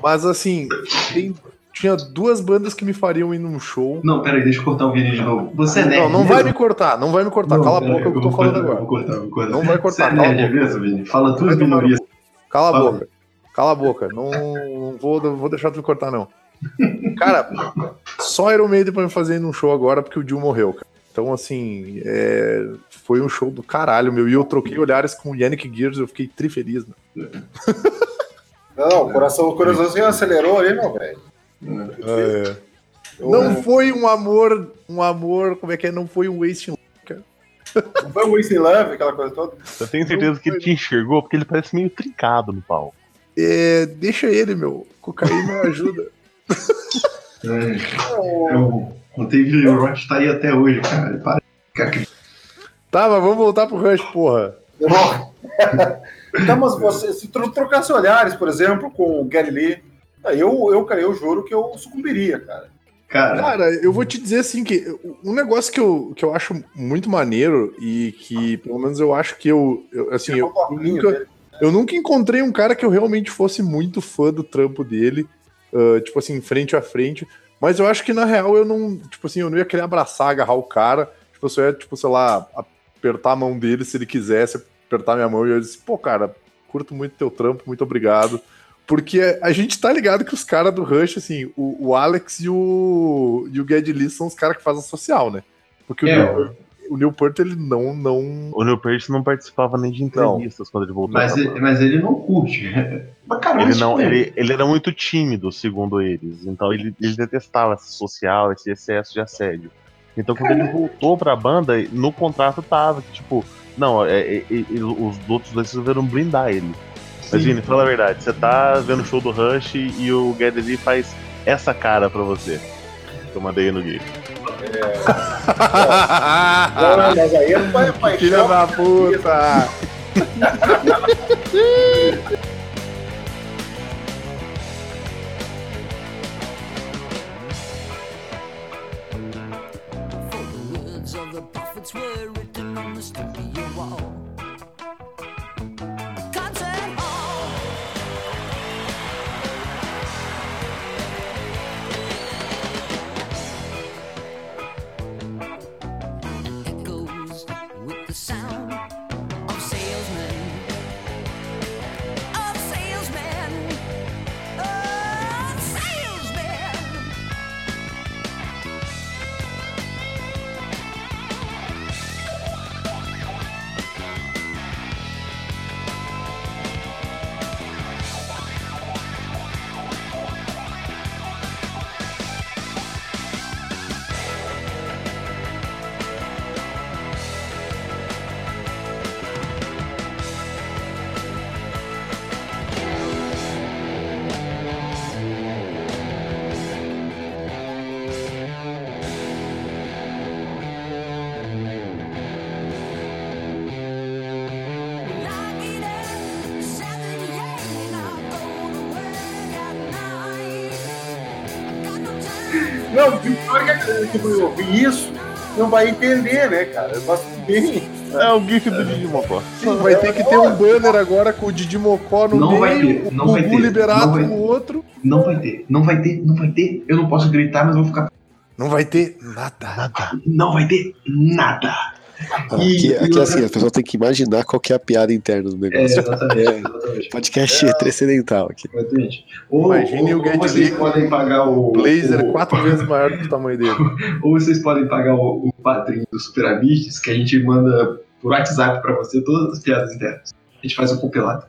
Mas assim, tem, tinha duas bandas que me fariam ir num show. Não, peraí, deixa eu cortar o Vini de novo. Você é nerd. Não, não vai me cortar, não vai me cortar. Não, Cala a boca que eu tô falando agora. Vou cortar, vou cortar. Não vai cortar. Você é nerd mesmo, Vini? Fala tuas minorias. Cala a boca. Cala a boca, não, não vou, não vou deixar tu cortar, não. Cara, só Iron Maiden pra me fazer num show agora porque o Jill morreu, cara. Então, assim, é... foi um show do caralho, meu. E eu troquei olhares com o Yannick Gears, eu fiquei tri feliz, né? Não, o coração, o coraçãozinho acelerou ali, meu velho. É. Não foi um amor, um amor, como é que é? Não foi um wasting cara. Não foi um wasting love, aquela coisa toda? Eu tenho certeza que ele te enxergou porque ele parece meio trincado no palco. É, deixa ele, meu. Cocaína ajuda. É, eu, o David Roth tá aí até hoje, cara. Para. Tá, mas vamos voltar pro Rush, porra. tá, mas você, se tro trocasse olhares, por exemplo, com o Gary Lee, eu, eu, cara, eu juro que eu sucumbiria, cara. Cara, cara, eu vou te dizer assim que um negócio que eu, que eu acho muito maneiro e que, pelo menos, eu acho que eu, eu assim, eu, eu nunca, eu nunca encontrei um cara que eu realmente fosse muito fã do trampo dele, uh, tipo assim, frente a frente. Mas eu acho que na real eu não, tipo assim, eu não ia querer abraçar, agarrar o cara. Tipo, eu só ia, tipo, sei lá, apertar a mão dele se ele quisesse, apertar minha mão e eu disse, pô, cara, curto muito teu trampo, muito obrigado. Porque a gente tá ligado que os caras do Rush, assim, o, o, Alex e o, e o Ged Lee são os caras que fazem social, né? Porque é, o, o Neil Peart, ele não, não. O Neil Peart não participava nem de entrevistas não. quando ele voltou. Mas, ele, mas ele não curte. Mas, caramba, ele, não, ele, ele era muito tímido, segundo eles. Então ele, ele detestava esse social, esse excesso de assédio. Então quando ele voltou pra banda, no contrato tava que, tipo, não, é, é, é, os outros dois resolveram blindar ele. Imagine, fala a verdade, você tá vendo o show do Rush e o Geddy faz essa cara pra você. Que eu mandei no guia. Não, não, mas aí não foi paixão. Filha da puta! were written on the studio wall. Que vai ouvir isso não vai entender, né, cara? Eu faço bem. É o GIF do Digimocó. Sim, vai ter que ter um banner agora com o Digimocó no não meio, vai ter, não o vai ter, liberado vai no outro. Não vai ter, não vai ter, não vai ter. Eu não posso gritar, mas vou ficar. Não vai ter nada, nada. Não vai ter nada. Aqui, E- aqui e é assim, a pessoa tem que imaginar qual que é a piada interna do É, negócio. exatamente, exatamente. Podcast transcendental aqui. exatamente. Ou, Imagine ou, o Get vocês podem pagar o. Blazer o- quatro vezes maior do que o tamanho dele. Ou vocês podem pagar o, o padrinho do Super Amistes, que a gente manda por WhatsApp pra você todas as piadas internas. A gente faz um compilado.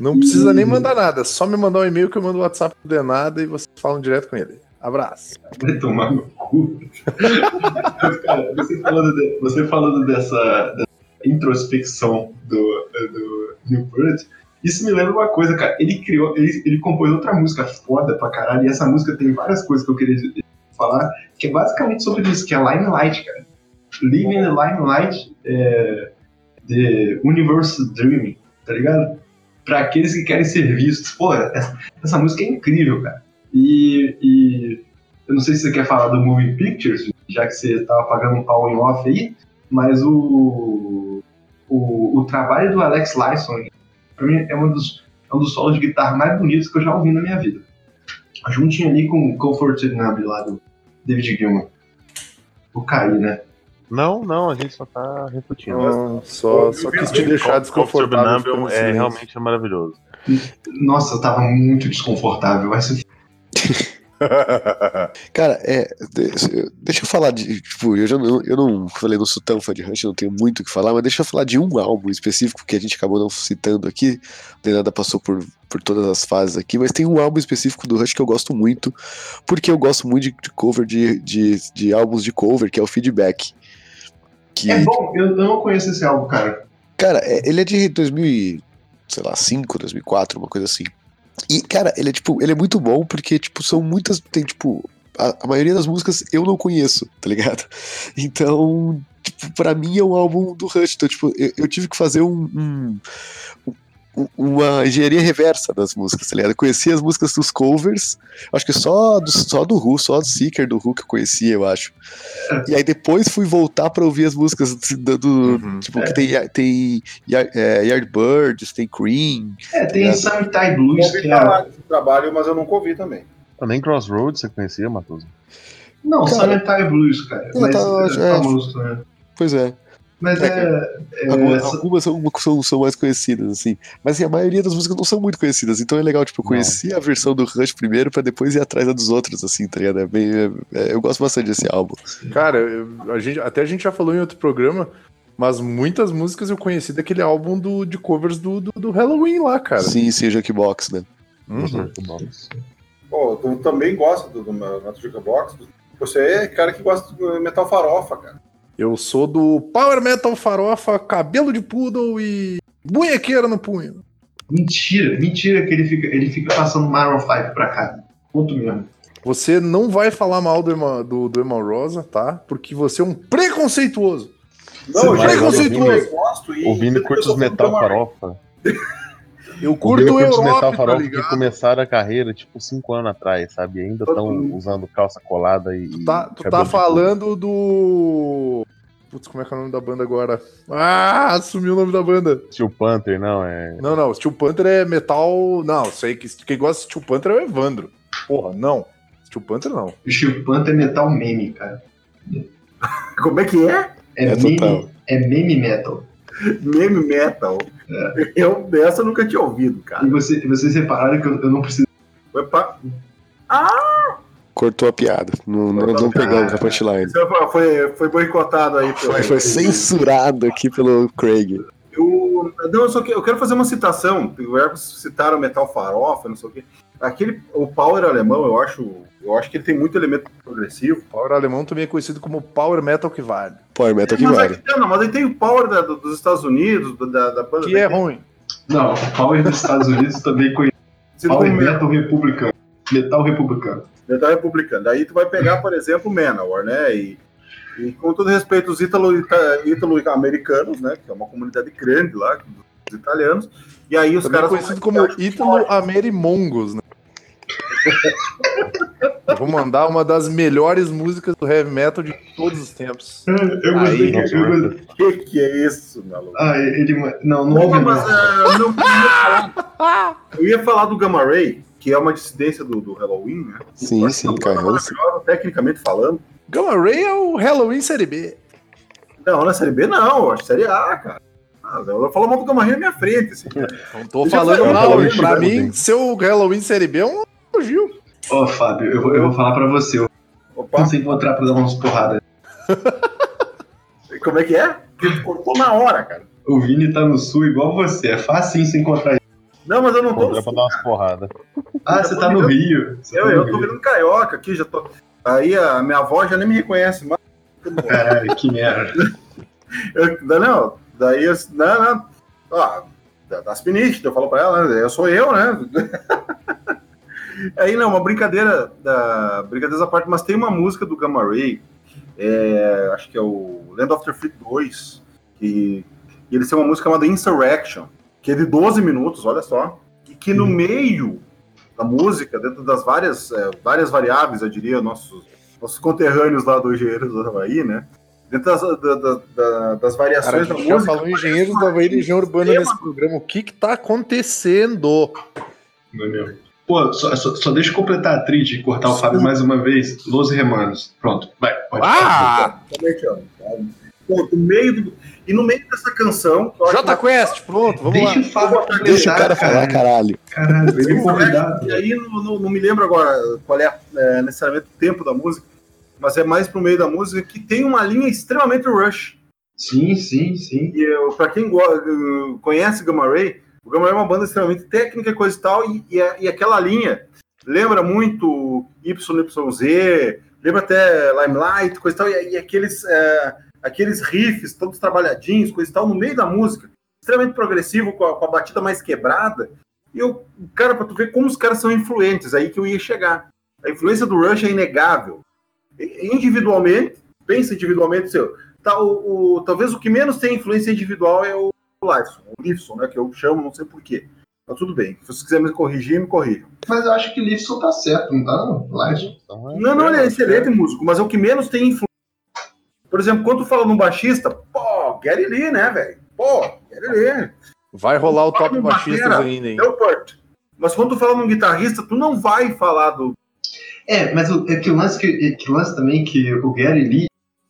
Não precisa nem mandar nada, é só me mandar um e-mail que eu mando o WhatsApp do Denada e vocês falam direto com ele. Abraço. Vai tomar no cu. Mas, cara, você falando, de- você falando dessa, dessa introspecção do, do Newport, isso me lembra uma coisa, cara. Ele criou, ele, ele compôs outra música foda pra caralho, e essa música tem várias coisas que eu queria falar, que é basicamente sobre isso, que é Limelight, cara. Living the Limelight é, The Universe Dreaming, tá ligado? Pra aqueles que querem ser vistos. Pô, essa, essa música é incrível, cara. E, e eu não sei se você quer falar do Moving Pictures, já que você tava pagando um pau em off aí, mas o, o, o trabalho do Alex Lysson, pra mim, é um dos, é um dos solos de guitarra mais bonitos que eu já ouvi na minha vida. Juntinho ali com o Comfort Numb lá do David Gilmour. O Caí, né? Não, não, a gente só tá repetindo. Não, só, só quis te deixar desconfortável. Ficando em é realmente maravilhoso. Nossa, eu tava muito desconfortável. Vai ser Cara, é. de- Deixa eu falar de. Tipo, eu já não, eu não falei, não sou tão fã de Rush, não tenho muito o que falar, mas deixa eu falar de um álbum específico que a gente acabou não citando aqui. O Denada passou por, por todas as fases aqui, mas tem um álbum específico do Rush que eu gosto muito, porque eu gosto muito de, de cover de, de, de álbuns de cover, que é o Feedback. Que, É bom, eu, não conheço esse álbum, cara. Cara, é- ele é de 2000, e, sei lá, 5, 2004, uma coisa assim. E, cara, ele é tipo, ele é muito bom porque, tipo, são muitas, tem, tipo, a, a maioria das músicas eu não conheço, tá ligado? Então, tipo, pra mim é um álbum do Rush, então, tipo, eu, eu tive que fazer um, um- um- uma engenharia reversa das músicas, tá ligado? Eu conhecia as músicas dos covers, acho que só do, só do Who, só do Seeker do Who que eu conhecia, eu acho. E aí depois fui voltar pra ouvir as músicas do, do- Uhum. tipo, que tem, tem é, Yardbirds, tem Cream, É, tem Obrigado. Summertime Eu Blues, ouvi que é. trabalho, mas eu nunca ouvi também. Ah, Nem Crossroads você conhecia, Matoso? Não, Cara, Summertime Blues, cara. É, Mas tá, é, é. famoso também. pois é. Mas É, é. é, Algumas, são, são, são mais conhecidas, assim. Mas assim, a maioria das músicas não são muito conhecidas. Então é legal, tipo, eu Não. conheci a versão do Rush primeiro pra depois ir atrás da dos outros, assim, tá ligado? É bem, é- é- eu gosto bastante desse álbum. Cara, eu- a gente, até a gente já falou em outro programa, mas muitas músicas eu conheci daquele álbum do, de covers do, do, do Halloween lá, cara. Sim, sim, Jukebox, né? Uhum. Pô, tu também gosta do, do Metal Jukebox? Você é cara que gosta do metal farofa, cara. Eu sou do Power Metal Farofa, cabelo de poodle e bunhequeira no punho. Mentira, mentira que ele fica, ele fica passando Maroon 5 pra cá. Ponto mesmo. Você não vai falar mal do Emma, do, do Emma Rosa, tá? Porque você é um preconceituoso. Não, Você preconceituoso. O Vini curte os metal Tom farofa. Eu O curto o os metal Europe, tá ligado? começaram a carreira, tipo, 5 anos atrás, sabe? E ainda estão usando calça colada e. Tu tá, tu tá falando do. Putz, como é que é o nome da banda agora? Ah, sumiu o nome da banda. Steel Panther, não, é. Não, não, Steel Panther é metal. Não, sei que quem gosta de Steel Panther é o Evandro. Porra, não. Steel Panther não. Steel Panther é metal meme, cara. Como é que é? É, É meme, total. é meme metal. Meme metal. Eu dessa eu nunca tinha ouvido, cara. E você, vocês repararam que eu, eu não preciso. Foi pra... Cortou a piada. Não, não, não pegamos a punchline. Foi, foi boicotado aí. pelo- Foi, foi censurado aqui pelo Craig. Eu, não, eu só que, eu quero fazer uma citação. O Ergos citaram metal farofa, não sei o quê. Aquele, o Power alemão, eu acho, eu acho que ele tem muito elemento progressivo. Power alemão também é conhecido como Power Metal que vale. Power Metal que mas, vale. é, não, mas ele tem o Power da- do- dos Estados Unidos, do- da, da banda. Que é ruim. Não, o Power dos Estados Unidos também conhece. Se Power Metal Republicano. Metal Republicano. Metal republicano. Daí tu vai pegar, por exemplo, Manowar, né? E, e com todo respeito, os ítalo-americanos, né? Que é uma comunidade grande lá, dos italianos. E aí os Também caras. conhecido como Ítalo Amerimongos, né? Eu vou mandar uma das melhores músicas do heavy metal de todos os tempos. Eu gostei que. Eu... Que que é isso, maluco? Ah, ele. Não, não, Não, ouve mas não. uh, não, não. Eu ia falar do Gamma Ray, que é uma dissidência do, do Halloween, né? Sim, sim, cara. Tecnicamente falando. Gamma Ray é o Halloween Série B. Não, na Série B não, eu acho Série A, cara. Ah, eu falo mal do Gamma Ray na minha frente, assim. Não tô Eu falando mal. Pra mim, seu Halloween Série B é um elogio. Ô, Fábio, eu, vou- eu vou falar pra você. Eu Opa, não sei encontrar pra dar umas porradas. como é que é? Porque cortou na hora, cara. O Vini tá no sul igual você. É facinho se encontrar ele. Não, mas eu não tô. Pra dar umas porradas. Ah, você tá no Rio. Você Eu, tá no eu tô Rio. virando carioca aqui, já tô. Aí a minha avó já nem me reconhece mais. Caralho, que merda. Eu, não, daí eu, não, não. Ó, da- das piniches, eu falo pra ela, né? Eu sou eu, né? Aí não, uma brincadeira da brincadeira à parte, mas tem uma música do Gamma Ray, é, acho que é o Land of the Free 2, que, que eles têm uma música chamada Insurrection, que é de 12 minutos, olha só, e que no meio da música, dentro das várias, é, várias variáveis, eu diria, nossos, nossos conterrâneos lá do Engenheiros do Havaí, né? Dentro das, da- da- da- das Cara, a variações da gente já música. falou engenheiros da Havaí e Legião Urbana nesse programa. O que que tá acontecendo? Meu Deus. Pô, só, só- só deixa eu completar a trilha e cortar o Fábio mais uma vez. Los Hermanos. Pronto, vai. Pode Ah! No meio do- e no meio dessa canção, J Quest, pronto, vamos Deixa lá. o Fábio Deixa o cara falar, caralho. Caralho, ele é convidado. E aí não, não- não me lembro agora qual é, é, necessariamente o tempo da música, mas é mais pro meio da música que tem uma linha extremamente Rush. Sim, sim, sim. E eu, pra quem conhece Gamma Ray, o Gamma é uma banda extremamente técnica e coisa e tal, e, e, a- e aquela linha lembra muito YYZ, lembra até Limelight, coisa e tal, e, e aqueles, eh, aqueles riffs todos trabalhadinhos, coisa e tal, no meio da música, extremamente progressivo, com a, com a batida mais quebrada. E eu, cara, pra tu ver como os caras são influentes, aí que eu ia chegar. A influência do Rush é inegável. Individualmente, pensa individualmente, seu. Tá, o, o- talvez o que menos tem influência individual é o Lifeson, o Lifson, né? Que eu chamo, não sei porquê. Mas tudo bem. Se você quiser me corrigir, me corrijam. Mas eu acho que Lifson tá certo, não tá não? Live. Não, não, ele é excelente músico, mas é o que menos tem influência. Por exemplo, quando tu fala num baixista, pô, Gary Lee, né, velho? Pô, Gary Lee. Vai rolar o top baixistas batera, ainda, hein? Delport. Mas quando tu fala num guitarrista, tu não vai falar do. É, mas o, é que o lance que, é que o lance também que o Gary Lee,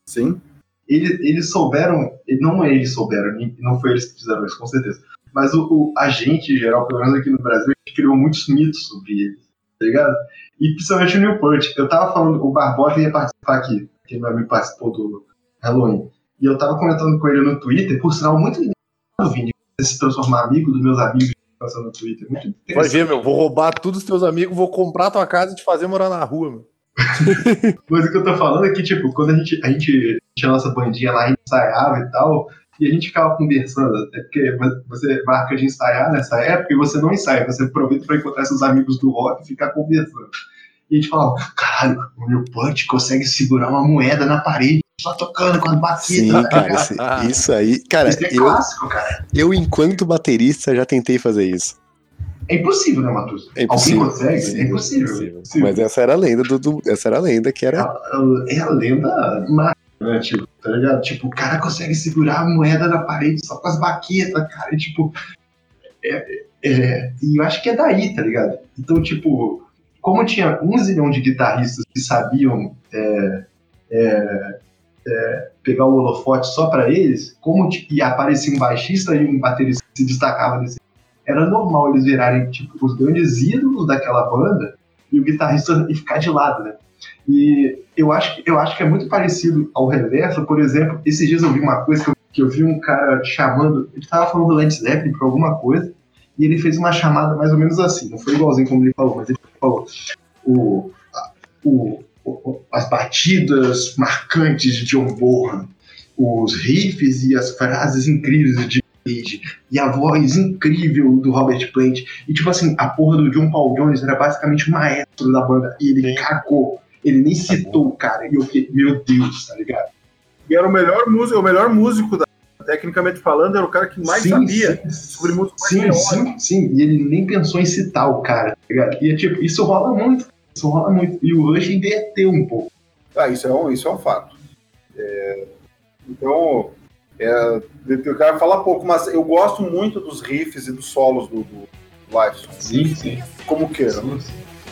Sim. Ele, eles souberam, não é eles souberam, não foi eles que fizeram isso, com certeza. Mas o, o a gente, em geral, pelo menos aqui no Brasil, a gente criou muitos mitos sobre eles, tá ligado? E principalmente o Newport. Eu tava falando, o Barbosa ia participar aqui, que meu amigo participou do Halloween. E eu tava comentando com ele no Twitter, por sinal, muito engraçado, Vini, você se transformar amigo dos meus amigos passando no Twitter. Muito Vai ver, meu. Vou roubar todos os teus amigos, vou comprar tua casa e te fazer morar na rua, meu. Mas o que eu tô falando é que, tipo, quando a gente, a gente tinha a nossa bandinha lá, a gente ensaiava e tal, e a gente ficava conversando, é porque você marca de ensaiar nessa época e você não ensaia, você aproveita pra encontrar seus amigos do rock e ficar conversando. E a gente falava, caralho, o meu punch consegue segurar uma moeda na parede, só tocando com as Sim, baquetas, tá cara, esse- isso aí. Cara, Isso é eu, clássico, cara. eu, enquanto baterista, já tentei fazer isso. É impossível, né, Matheus? É impossível. Alguém consegue? Impossível, é impossível. impossível. impossível. Mas essa era a lenda do, do- essa era a lenda que era. É a lenda mágica, né? Tipo, tá ligado? Tipo, o cara consegue segurar a moeda na parede só com as baquetas, cara. E, tipo. É, é, e eu acho que é daí, tá ligado? Então, tipo, como tinha um zilhão de guitarristas que sabiam é, é, é, pegar o holofote só pra eles, como e aparecia um baixista e um baterista que se destacava desse. Era normal eles virarem, tipo, os grandes ídolos daquela banda e o guitarrista e ficar de lado, né? E eu acho, que- eu acho que é muito parecido ao reverso. Por exemplo, esses dias eu vi uma coisa que eu, que eu vi um cara chamando. Ele tava falando do Led Zeppelin pra alguma coisa. E ele fez uma chamada mais ou menos assim. Não foi igualzinho como ele falou, mas ele falou: o, o, o- as batidas marcantes de John Bonham, os riffs e as frases incríveis de Cage, e a voz incrível do Robert Plant. E tipo assim, a porra do John Paul Jones era basicamente o maestro da banda. E ele cagou. Ele nem citou o cara. E eu fiquei, meu Deus, tá ligado? E era o melhor músico, o melhor músico da, tecnicamente falando, era o cara que mais sim, sabia sim. sobre música. Sim, sim, sim. E ele nem pensou em citar o cara, tá ligado? E é tipo, isso rola muito. Isso rola muito. E o Rush inverteu um pouco. Ah, isso é um, isso é um fato. É, então, é, eu quero falar pouco, mas eu gosto muito dos riffs e dos solos do, do Life. Sim, sim. Como queira.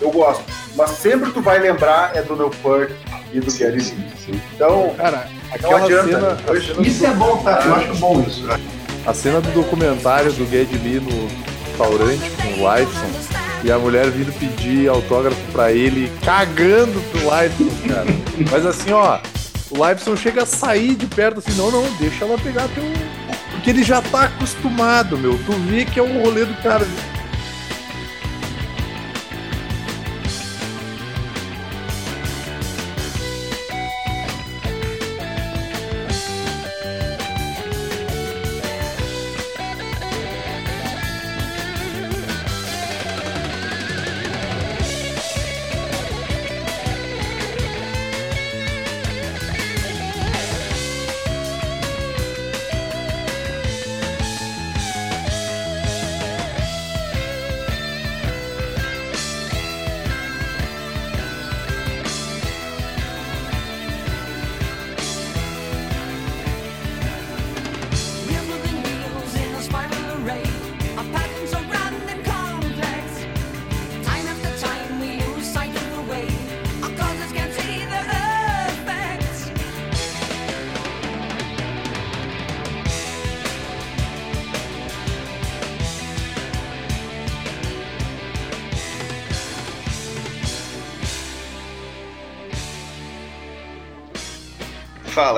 Eu gosto. Mas sempre tu vai lembrar é do Neil Peart e do Gary Lee. Então, cara, aquela adianta, cena, né? cena Isso do... é bom, tá? Eu acho bom isso. A cena do documentário do Gary Lee no restaurante com o Lifeson e a mulher vindo pedir autógrafo pra ele, cagando pro Lifeson, cara. Mas assim, ó, o Lifeson chega a sair de perto assim, não, não, deixa ela pegar teu. Porque ele já tá acostumado, meu. Tu vê que é o rolê do cara.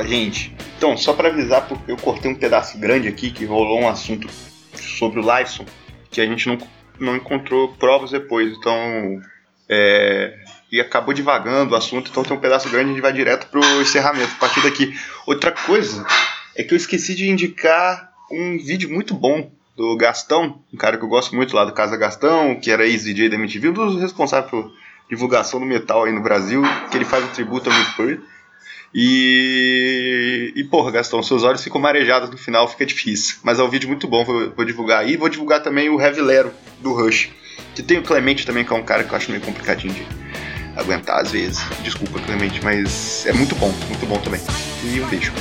Gente. Então, só para avisar, porque eu cortei um pedaço grande aqui que rolou um assunto sobre o Liveson que a gente não, não encontrou provas depois. Então, é, e acabou divagando o assunto, então tem um pedaço grande, a gente vai direto pro encerramento, a partir daqui. Outra coisa é que eu esqueci de indicar um vídeo muito bom do Gastão, um cara que eu gosto muito lá do Casa Gastão, que era ex-DJ da MTV, um dos responsáveis por divulgação do metal aí no Brasil, que ele faz um tributo ao Mick e, e porra, Gastão, seus olhos ficam marejados no final, fica difícil. Mas é um vídeo muito bom, vou, vou divulgar aí. Vou divulgar também o Heavy Lero do Rush. Que tem o Clemente também, que é um cara que eu acho meio complicadinho de aguentar às vezes. Desculpa, Clemente, mas é muito bom, muito bom também. E um beijo.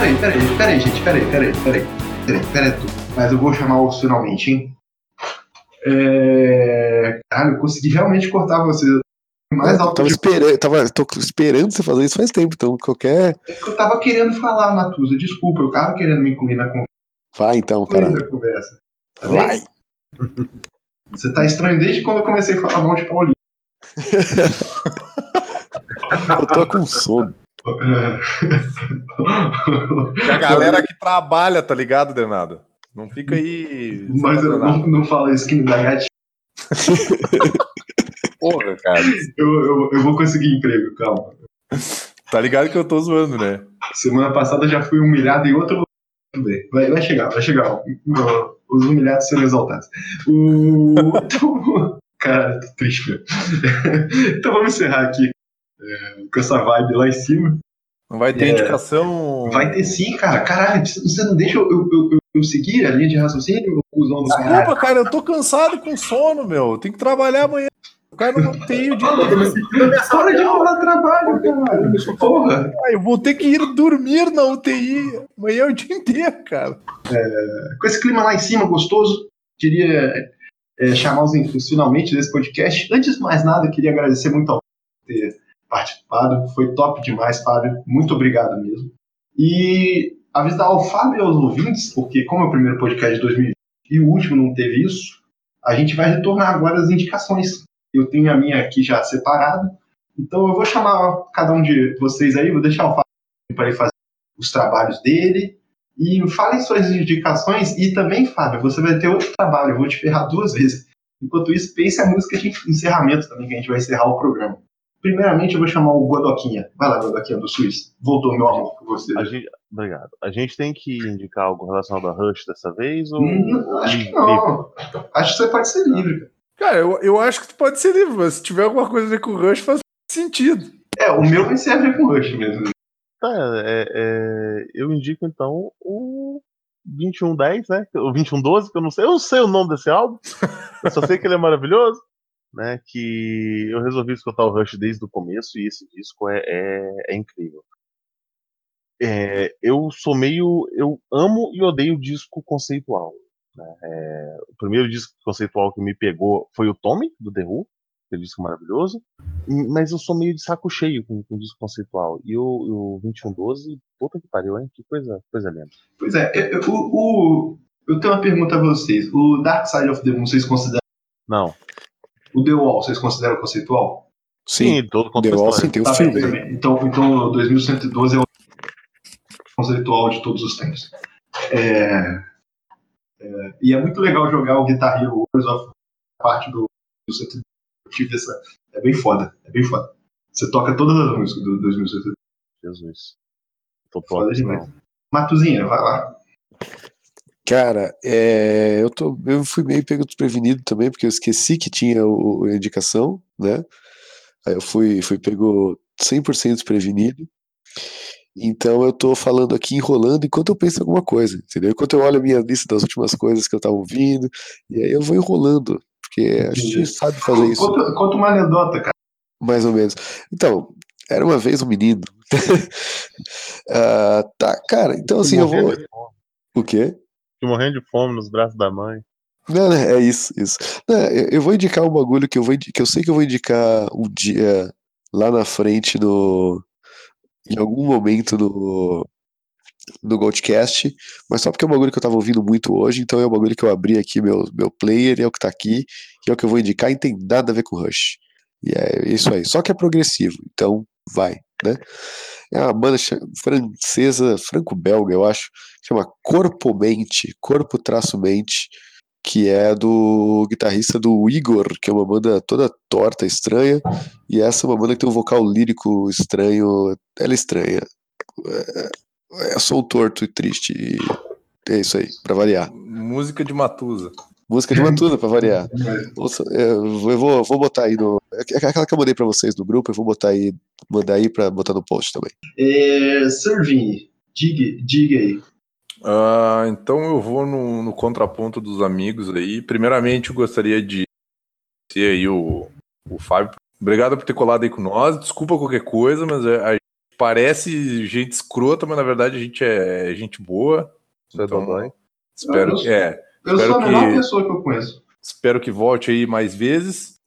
Peraí, peraí, peraí, gente, peraí, peraí, peraí. Peraí, peraí, tu. Mas eu vou chamar o finalmente, hein? É... Caralho, eu consegui realmente cortar você mais alto. Tava, esperando, tava tô esperando você fazer isso faz tempo, então qualquer. É que eu tava querendo falar, Matusa, desculpa, eu tava querendo me incluir na conversa. Vai então, cara. conversa. Tá Vai. Você tá estranho desde quando eu comecei a falar mal de Paulinho. eu tô com sono. A galera que trabalha, tá ligado, Denado? Não fica aí. Mas eu não, não fala isso que me dá gatinho. Porra, cara. Eu, eu, eu vou conseguir emprego, calma. Tá ligado que eu tô zoando, né? Semana passada já fui humilhado em outro lugar. Vai, vai chegar, vai chegar. Os humilhados serão exaltados. O... cara, tô triste, então vamos encerrar aqui é, com essa vibe lá em cima. Não vai ter é, indicação. Vai ter sim, cara. Caralho, você não deixa eu, eu, eu, eu seguir a linha de raciocínio, do Desculpa, cara, eu tô cansado com sono, meu. Tem que trabalhar amanhã. O cara não tem o dia. Para de falar trabalho, cara. Porra. Ah, eu vou ter que ir dormir na UTI. Amanhã o dia inteiro, cara. É, com esse clima lá em cima, gostoso, queria é, chamar os, os finalmente desse podcast. Antes de mais nada, queria agradecer muito ao ter participado. Foi top demais, Fábio. Muito obrigado mesmo. E avisar ao Fábio e aos ouvintes, porque como é o primeiro podcast de 2020 e o último não teve isso, a gente vai retornar agora as indicações. Eu tenho a minha aqui já separada. Então eu vou chamar cada um de vocês aí, vou deixar o Fábio para ele fazer os trabalhos dele. E falem suas indicações. E também, Fábio, você vai ter outro trabalho. Eu vou te ferrar duas vezes. Enquanto isso, pense a música de encerramento também, que a gente vai encerrar o programa. Primeiramente, eu vou chamar o Godoquinha. Vai lá, Godoquinha do Suíço. Voltou, meu amor, por você. A gente, obrigado. A gente tem que indicar algo relacionado a Rush dessa vez? Ou... Hum, acho que não. Acho que você pode ser livre. Cara, eu, eu acho que tu pode ser livre, mas se tiver alguma coisa a ver com o Rush, faz sentido. É, o meu vai ser a ver com o Rush mesmo. Tá, é, é, eu indico então o 2110, né? O 2112, que eu não sei. Eu não sei o nome desse álbum. Eu só sei que ele é maravilhoso né? Que eu resolvi escutar o Rush desde o começo e esse disco é, é, é incrível. É, eu sou meio. Eu amo e odeio disco conceitual. Né? É, o primeiro disco conceitual que me pegou foi o Tommy, do The Who, aquele disco maravilhoso. Mas eu sou meio de saco cheio com, com disco conceitual. E o, o 2112, puta que pariu, hein? Que coisa, coisa linda. Pois é, eu, o, eu tenho uma pergunta a vocês. O Dark Side of the Moon, vocês consideram? Não. O The Wall, vocês consideram conceitual? Sim, todo The Wall sim, tem o tá filme. Então, então 2112 é o conceitual de todos os tempos. É, é, e é muito legal jogar o Guitar Hero Wars of parte do 2112. tive essa. É bem foda, é bem foda. Você toca todas as músicas do 2112. Jesus. Tô foda demais. Matuzinha, vai lá. Cara, é, eu, tô, eu fui meio pego desprevenido também, porque eu esqueci que tinha o, a indicação, né? Aí eu fui, fui pego 100% desprevenido. Então eu tô falando aqui, enrolando, enquanto eu penso em alguma coisa, entendeu? Enquanto eu olho a minha lista das últimas coisas que eu tava ouvindo, e aí eu vou enrolando, porque a gente sabe fazer isso. Conta, conta uma anedota, cara. Mais ou menos. Então, era uma vez um menino. uh, tá, cara, então assim, eu vou. O quê? Morrendo de fome nos braços da mãe. Não, é isso, isso. Não, eu vou indicar um bagulho que eu, vou, que eu sei que eu vou indicar um dia lá na frente no. Em algum momento no. No Goldcast, mas só porque é um bagulho que eu tava ouvindo muito hoje, então é um bagulho que eu abri aqui, meu, meu player, é o que tá aqui, e é o que eu vou indicar, e tem nada a ver com Rush. E é isso aí. Só que é progressivo, então vai, né? É uma banda francesa, franco-belga, eu acho, chama Corpo Mente, Corpo Traço Mente, que é do guitarrista do Igor, que é uma banda toda torta, estranha, e essa é uma banda que tem um vocal lírico estranho, ela é estranha. É, é só um torto e triste, e é isso aí, pra variar. Música de Matusa. Música de Matusa, pra variar. É, eu vou, vou botar aí no. É aquela que eu mandei pra vocês no grupo, eu vou botar aí, mandar aí pra botar no post também. É, Serving, diga, diga aí. Uh, então eu vou no, no, contraponto dos amigos aí. Primeiramente, eu gostaria de ser aí o, o Fábio. Obrigado por ter colado aí com nós. Desculpa qualquer coisa, mas a gente parece gente escrota, mas na verdade a gente é gente boa. Você então, é espero que. É, eu espero sou a melhor pessoa que eu conheço. Espero que volte aí mais vezes.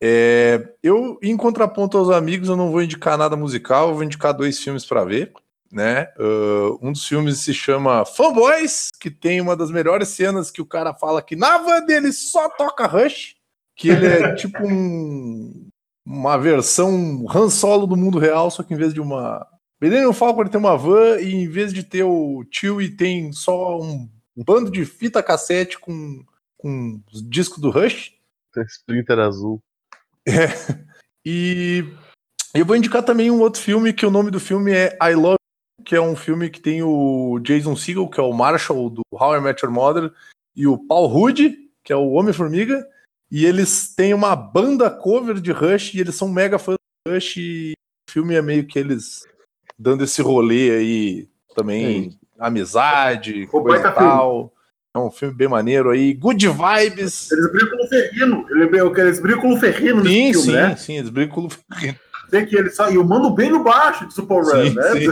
É, eu, em contraponto aos amigos, eu não vou indicar nada musical, eu vou indicar dois filmes para ver. Né? Uh, um dos filmes se chama Fanboys, que tem uma das melhores cenas que o cara fala que na van dele só toca Rush, que ele é tipo um, uma versão Han Solo do mundo real, só que em vez de uma. Millennium Falcon ele tem uma van e em vez de ter o tio e tem só um bando de fita cassete com, com disco do Rush. Splinter azul. É. E eu vou indicar também um outro filme que o nome do filme é I Love que é um filme que tem o Jason Segel, que é o Marshall do How I Met Your Mother, e o Paul Rudd, que é o Homem-Formiga, e eles têm uma banda cover de Rush, e eles são mega fãs do Rush, e o filme é meio que eles dando esse rolê aí também, Sim. amizade, coisa e tal. É um filme bem maneiro aí. Good vibes. Eles brincam no Ferrino. Eles brincam no Ferrino sim, nesse filme, sim, né? Sim, eles brincam no Ferrino. Tem que ele só. E o mando bem no baixo de Super Run, né? Sim.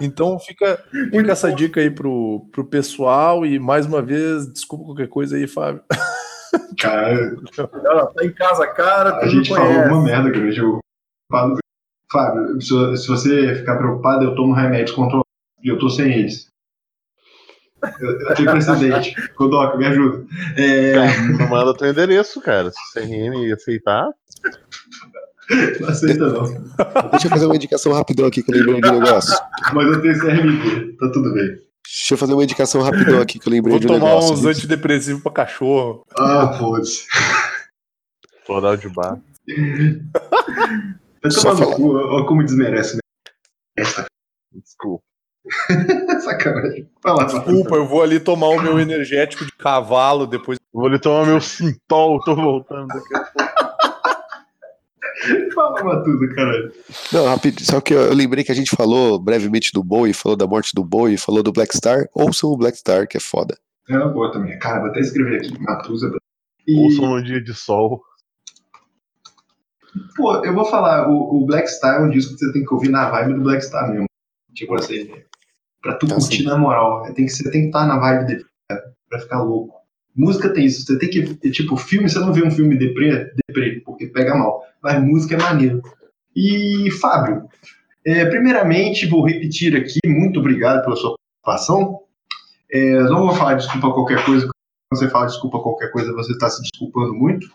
Então fica, fica essa dica aí pro, pro pessoal. E mais uma vez, desculpa qualquer coisa aí, Fábio. Cara, ela tá em casa, cara. A gente conhece. falou uma merda que eu Fábio, se, você ficar preocupado, eu tomo remédio controlado e eu tô sem eles. Eu, eu tenho precedente. Kodoka, me ajuda. É... Cara, manda teu endereço, cara. Se o CRM aceitar. Não aceita, não. Deixa eu fazer uma indicação rapidão aqui que eu lembrei de um negócio. Mas eu tenho CRMP, tá tudo bem. Deixa eu fazer uma indicação rapidão aqui que eu lembrei Vou de um negócio. Vou tomar uns antidepressivos pra cachorro. Ah, foda-se. Floral de bar. Vai tomar no cu, olha como desmerece, né? Desculpa. Sacanagem. Fala, Desculpa, eu vou ali tomar o meu energético de cavalo, depois vou ali tomar meu sintol, tô voltando daqui a pouco. Fala, Matusa, caralho. Não, rápido, só que eu, lembrei que a gente falou brevemente do Bowie, falou da morte do Bowie, falou do Black Star. Ouçam o Black Star, que é foda. É uma boa também. Cara, vou até escrever aqui, Matusa. E... Ouçam no dia de sol. Pô, eu vou falar, o, o, Black Star é um disco que você tem que ouvir na vibe do Black Star mesmo. Tipo assim, pra tu curtir na moral. Tem que, você tem que estar na vibe dele, cara, pra ficar louco. Música tem isso, você tem que. Tipo, filme, você não vê um filme deprê, deprê, porque pega mal. Mas música é maneiro. E, Fábio, é, primeiramente, vou repetir aqui, muito obrigado pela sua participação. É, não vou falar desculpa qualquer coisa, quando você fala desculpa qualquer coisa, você está se desculpando muito.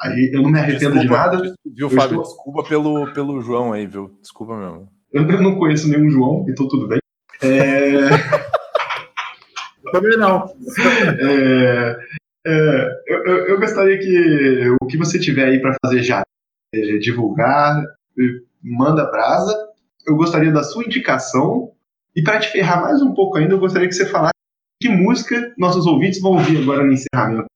Aí eu não me arrependo desculpa, de nada. Viu, Fábio? Estou... Desculpa pelo, pelo João aí, viu? Desculpa mesmo. Eu não conheço nenhum João, então tudo bem. É... Também não. É, é, eu, eu, gostaria que o que você tiver aí para fazer já, divulgar, manda brasa. Eu gostaria da sua indicação. E para te ferrar mais um pouco ainda, eu gostaria que você falasse que música nossos ouvintes vão ouvir agora no encerramento.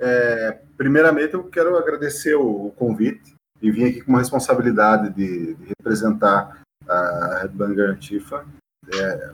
É, primeiramente, eu quero agradecer o, o, convite e vim aqui com uma responsabilidade de, de representar a Headbanger Antifa. É,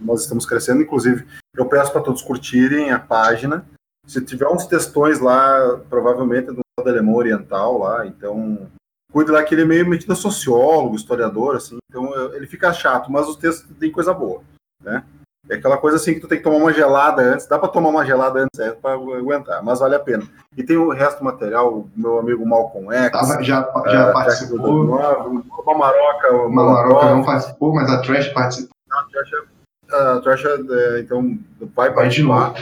nós estamos crescendo, inclusive, eu peço para todos curtirem a página. Se tiver uns textões lá, provavelmente é do alemão oriental lá, então cuide lá que ele é meio metido a sociólogo, historiador, assim, então ele fica chato, mas os textos têm coisa boa, né? É aquela coisa assim que tu tem que tomar uma gelada antes, dá para tomar uma gelada antes é, para aguentar, mas vale a pena. E tem o resto do material, o meu amigo Malcolm X, Tava, já, já uh, participou. Uma Maroca, uma Maroca não participou, mas a Trash participou. A Trash é a Trash, é, então, vai participar.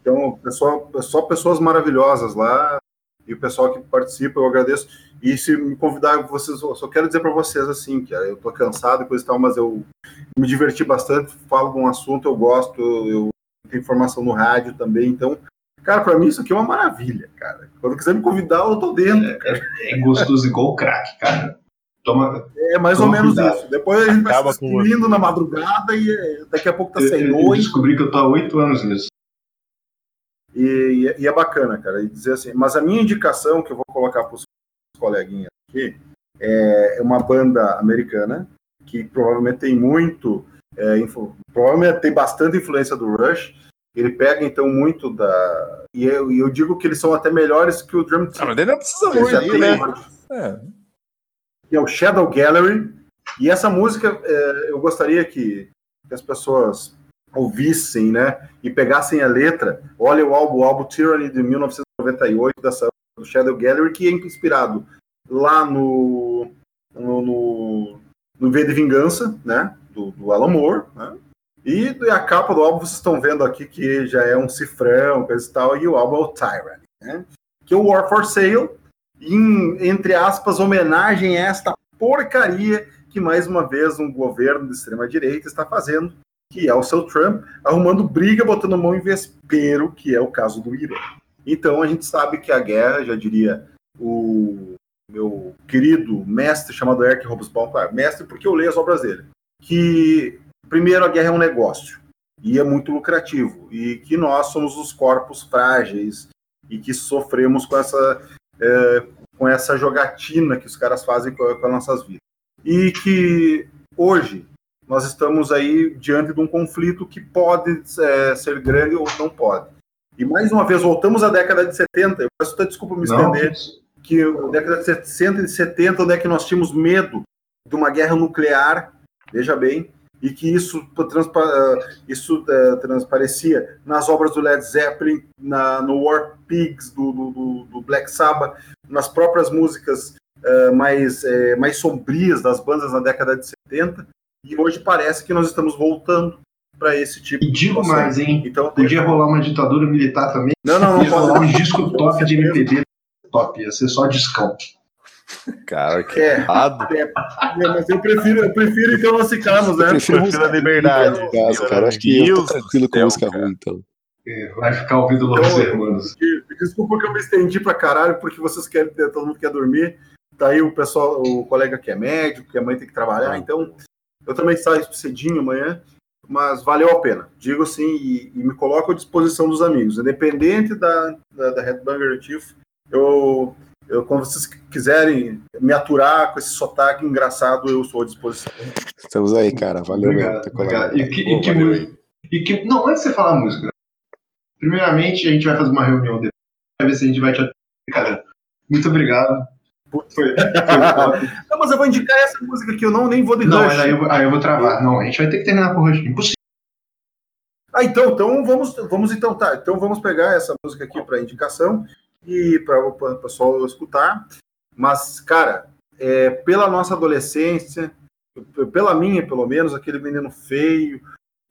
Então, pessoal, só pessoas maravilhosas lá e o pessoal que participa, eu agradeço. E se me convidar, vocês, eu só quero dizer para vocês assim, que eu tô cansado e coisa e tal, mas eu me diverti bastante, falo de um assunto, eu gosto, eu tenho informação no rádio também, então, cara, para mim isso aqui é uma maravilha, cara. Quando quiser me convidar, eu tô dentro. É, é gostoso igual crack, cara. Toma, é mais ou menos cuidado. isso. Depois a gente Acaba vai se destruindo na madrugada e eh, daqui a pouco tá sem noite. Eu descobri que eu tô há oito anos nisso. E, e, é bacana, cara. E dizer assim, mas a minha indicação que eu vou colocar para os coleguinhas aqui é uma banda americana que provavelmente tem muito, é, influ, provavelmente tem bastante influência do Rush. Ele pega então muito da e eu, eu digo que eles são até melhores que o Drum Team. Ah, mas ele não precisa muito, né? É que é o Shadow Gallery. E essa música é, eu gostaria que, que, as pessoas ouvissem, né? E pegassem a letra. Olha o álbum, o álbum Tyranny de 1998 dessa, do Shadow Gallery, que é inspirado lá no, no, no, no V de Vingança, né? Do, do Alan Moore, né? E a capa do álbum vocês estão vendo aqui que já é um cifrão, coisa e tal, e o álbum é o Tyrant, né? Que é o War for Sale, em, entre aspas, homenagem a esta porcaria que mais uma vez um governo de extrema direita está fazendo, que é o seu Trump, arrumando briga, botando mão em vespeiro, que é o caso do Irã. Então a gente sabe que a guerra, já diria o meu querido mestre chamado Eric Hobsbawm, claro, mestre porque eu leio as obras dele, que primeiro a guerra é um negócio e é muito lucrativo e que nós somos os corpos frágeis e que sofremos com essa é, com essa jogatina que os caras fazem com, com as nossas vidas e que hoje nós estamos aí diante de um conflito que pode é, ser grande ou não pode. E mais uma vez, voltamos à década de 70, eu peço até desculpa me estender, não. que a década de 60 e 70, onde é que nós tínhamos medo de uma guerra nuclear, veja bem, e que isso, transpa isso uh, transparecia nas obras do Led Zeppelin, na, no War Pigs do, do, do, Black Sabbath, nas próprias músicas uh, mais, uh, mais sombrias das bandas na década de 70, e hoje parece que nós estamos voltando para esse tipo e digo de mais, hein? Então, Podia rolar uma ditadura militar também. Não, não, não. rolar um disco top de MPB top, ia ser só discão. Cara, que é, errado. É, é, mas eu prefiro, eu prefiro então nós ficarmos, né? Eu prefiro, prefiro a liberdade. Caso, cara, acho que eu tô tranquilo com música ruim, então. É, vai ficar ouvindo Los então, Hermanos. Desculpa que eu me estendi pra caralho, porque vocês querem, todo mundo quer dormir. Tá aí o pessoal, o colega que é médico, que a mãe tem que trabalhar, então eu também saio cedinho amanhã, mas valeu a pena. Digo assim, e, e me coloco à disposição dos amigos. Independente da, da, da Headbanger Chief, eu eu, quando vocês quiserem me aturar com esse sotaque engraçado, eu sou à disposição. Estamos aí, cara. Valeu obrigado, obrigado. E que, e, que, e que, não, antes de você falar a música, primeiramente a gente vai fazer uma reunião depois, vai ver se a gente vai te atender. Muito obrigado. Foi, foi não, mas eu vou indicar essa música que eu não nem vou de Não, mas aí eu, aí eu vou travar. Não, a gente vai ter que terminar com o Rush. Impossível. Ah, então, então vamos, vamos então, tá. Então vamos pegar essa música aqui para indicação e para o pessoal escutar. Mas, cara, é, pela nossa adolescência, pela minha, pelo menos, aquele menino feio,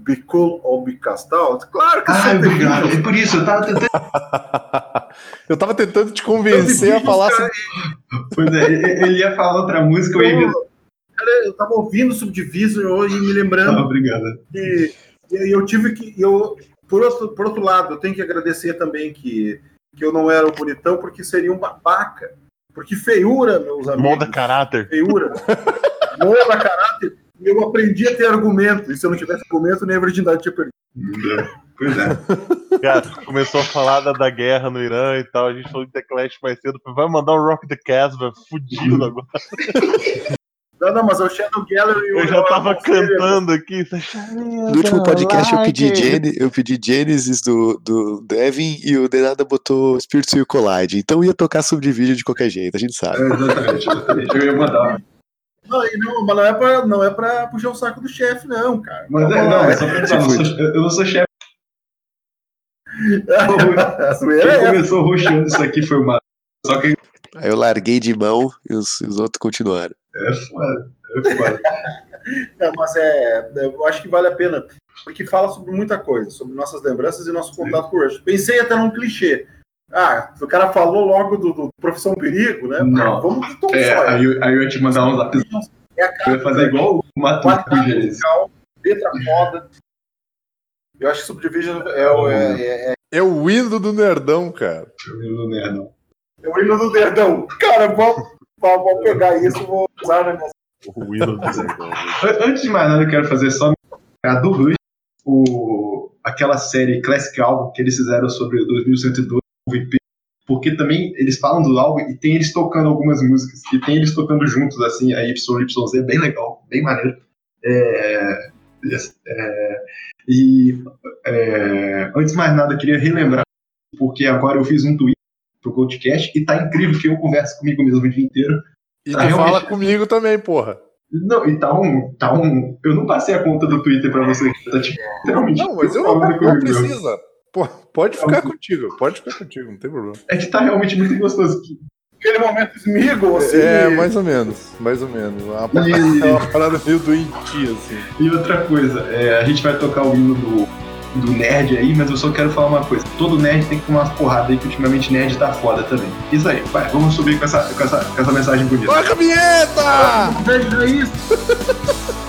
Bicol ou Bicastal, claro que Ai, obrigado. É por isso, eu tava tentando. eu tava tentando te convencer a falar. Cara, pois é, ele ia falar outra música, eu, ia... cara, eu tava ouvindo Subdivisor hoje me lembrando. Ah, obrigado. E, e eu tive que. Eu, por, outro, por outro lado, eu tenho que agradecer também que que eu não era o bonitão, porque seria um babaca. Porque feiura, meus amigos. Molda caráter. Feiura. Molda caráter. Eu aprendi a ter argumento. E se eu não tivesse argumento, nem a virgindade tinha perdido. Pois é. Cara, começou a falar da, da, guerra no Irã e tal. A gente falou de The Clash mais cedo. Vai mandar um Rock the Casbah fudido agora. Não, não, mas é o Shadow Gallery. Eu, já tava cantando aqui. No último podcast eu pedi, Gen eu pedi Genesis do, do Devin e o Denada botou Spirit Seal Collide. Então ia tocar subdivídeo de qualquer jeito, a gente sabe. É, exatamente, eu ia mandar. Não, não, mas não é, pra, não é pra puxar o saco do chefe, não, cara. Mas é, não, é só pra pensar, eu não sou chefe. Quem começou roxando isso aqui foi o Mato. Só que Aí eu larguei de mão e os, os outros continuaram. É foda, é foda. Não, mas é, eu acho que vale a pena, porque fala sobre muita coisa, sobre nossas lembranças e nosso contato Sim. com o Rush. Pensei até num clichê. Ah, o cara falou logo do, do Profissão Perigo, né? Não. Vamos de Tom é, aí, eu, aí eu ia te mandar uns lápis. É eu ia fazer igual o Matheus Letra foda. Eu acho que Subdivision é, é, é, é, é o hino do Nerdão, cara. É o hino do Nerdão. É o hino do Nerdão. Cara, vamos, vamos pegar isso e vou usar na minha. O hino do Nerdão. Antes de mais nada, eu quero fazer só a do Rush, o, aquela série Classic Album que eles fizeram sobre o 2102, VP, porque também eles falam do álbum e tem eles tocando algumas músicas, e tem eles tocando juntos, assim, a YYZ, bem legal, bem maneiro. É, é, e é, antes de mais nada, eu queria relembrar, porque agora eu fiz um tweet pro podcast e tá incrível que eu converso comigo mesmo o dia inteiro. E tá tu realmente... fala comigo também, porra. Não, e tá um, tá um. Eu não passei a conta do Twitter pra você. Tá tipo, literalmente. Não, mas eu não, não precisa. Pô, pode ficar contigo, pode ficar contigo, não tem problema. É que tá realmente muito gostoso. Aquele momento esmigo, assim. É, mais ou menos, mais ou menos. Uma parada, e... uma parada meio doentia, assim. E outra coisa, é, a gente vai tocar o hino do do nerd aí, mas eu só quero falar uma coisa. Todo nerd tem que tomar umas porradas aí, que ultimamente nerd tá foda também. Isso aí, vai, vamos subir com essa, com essa, com essa mensagem bonita. Toca a vinheta! Veja isso!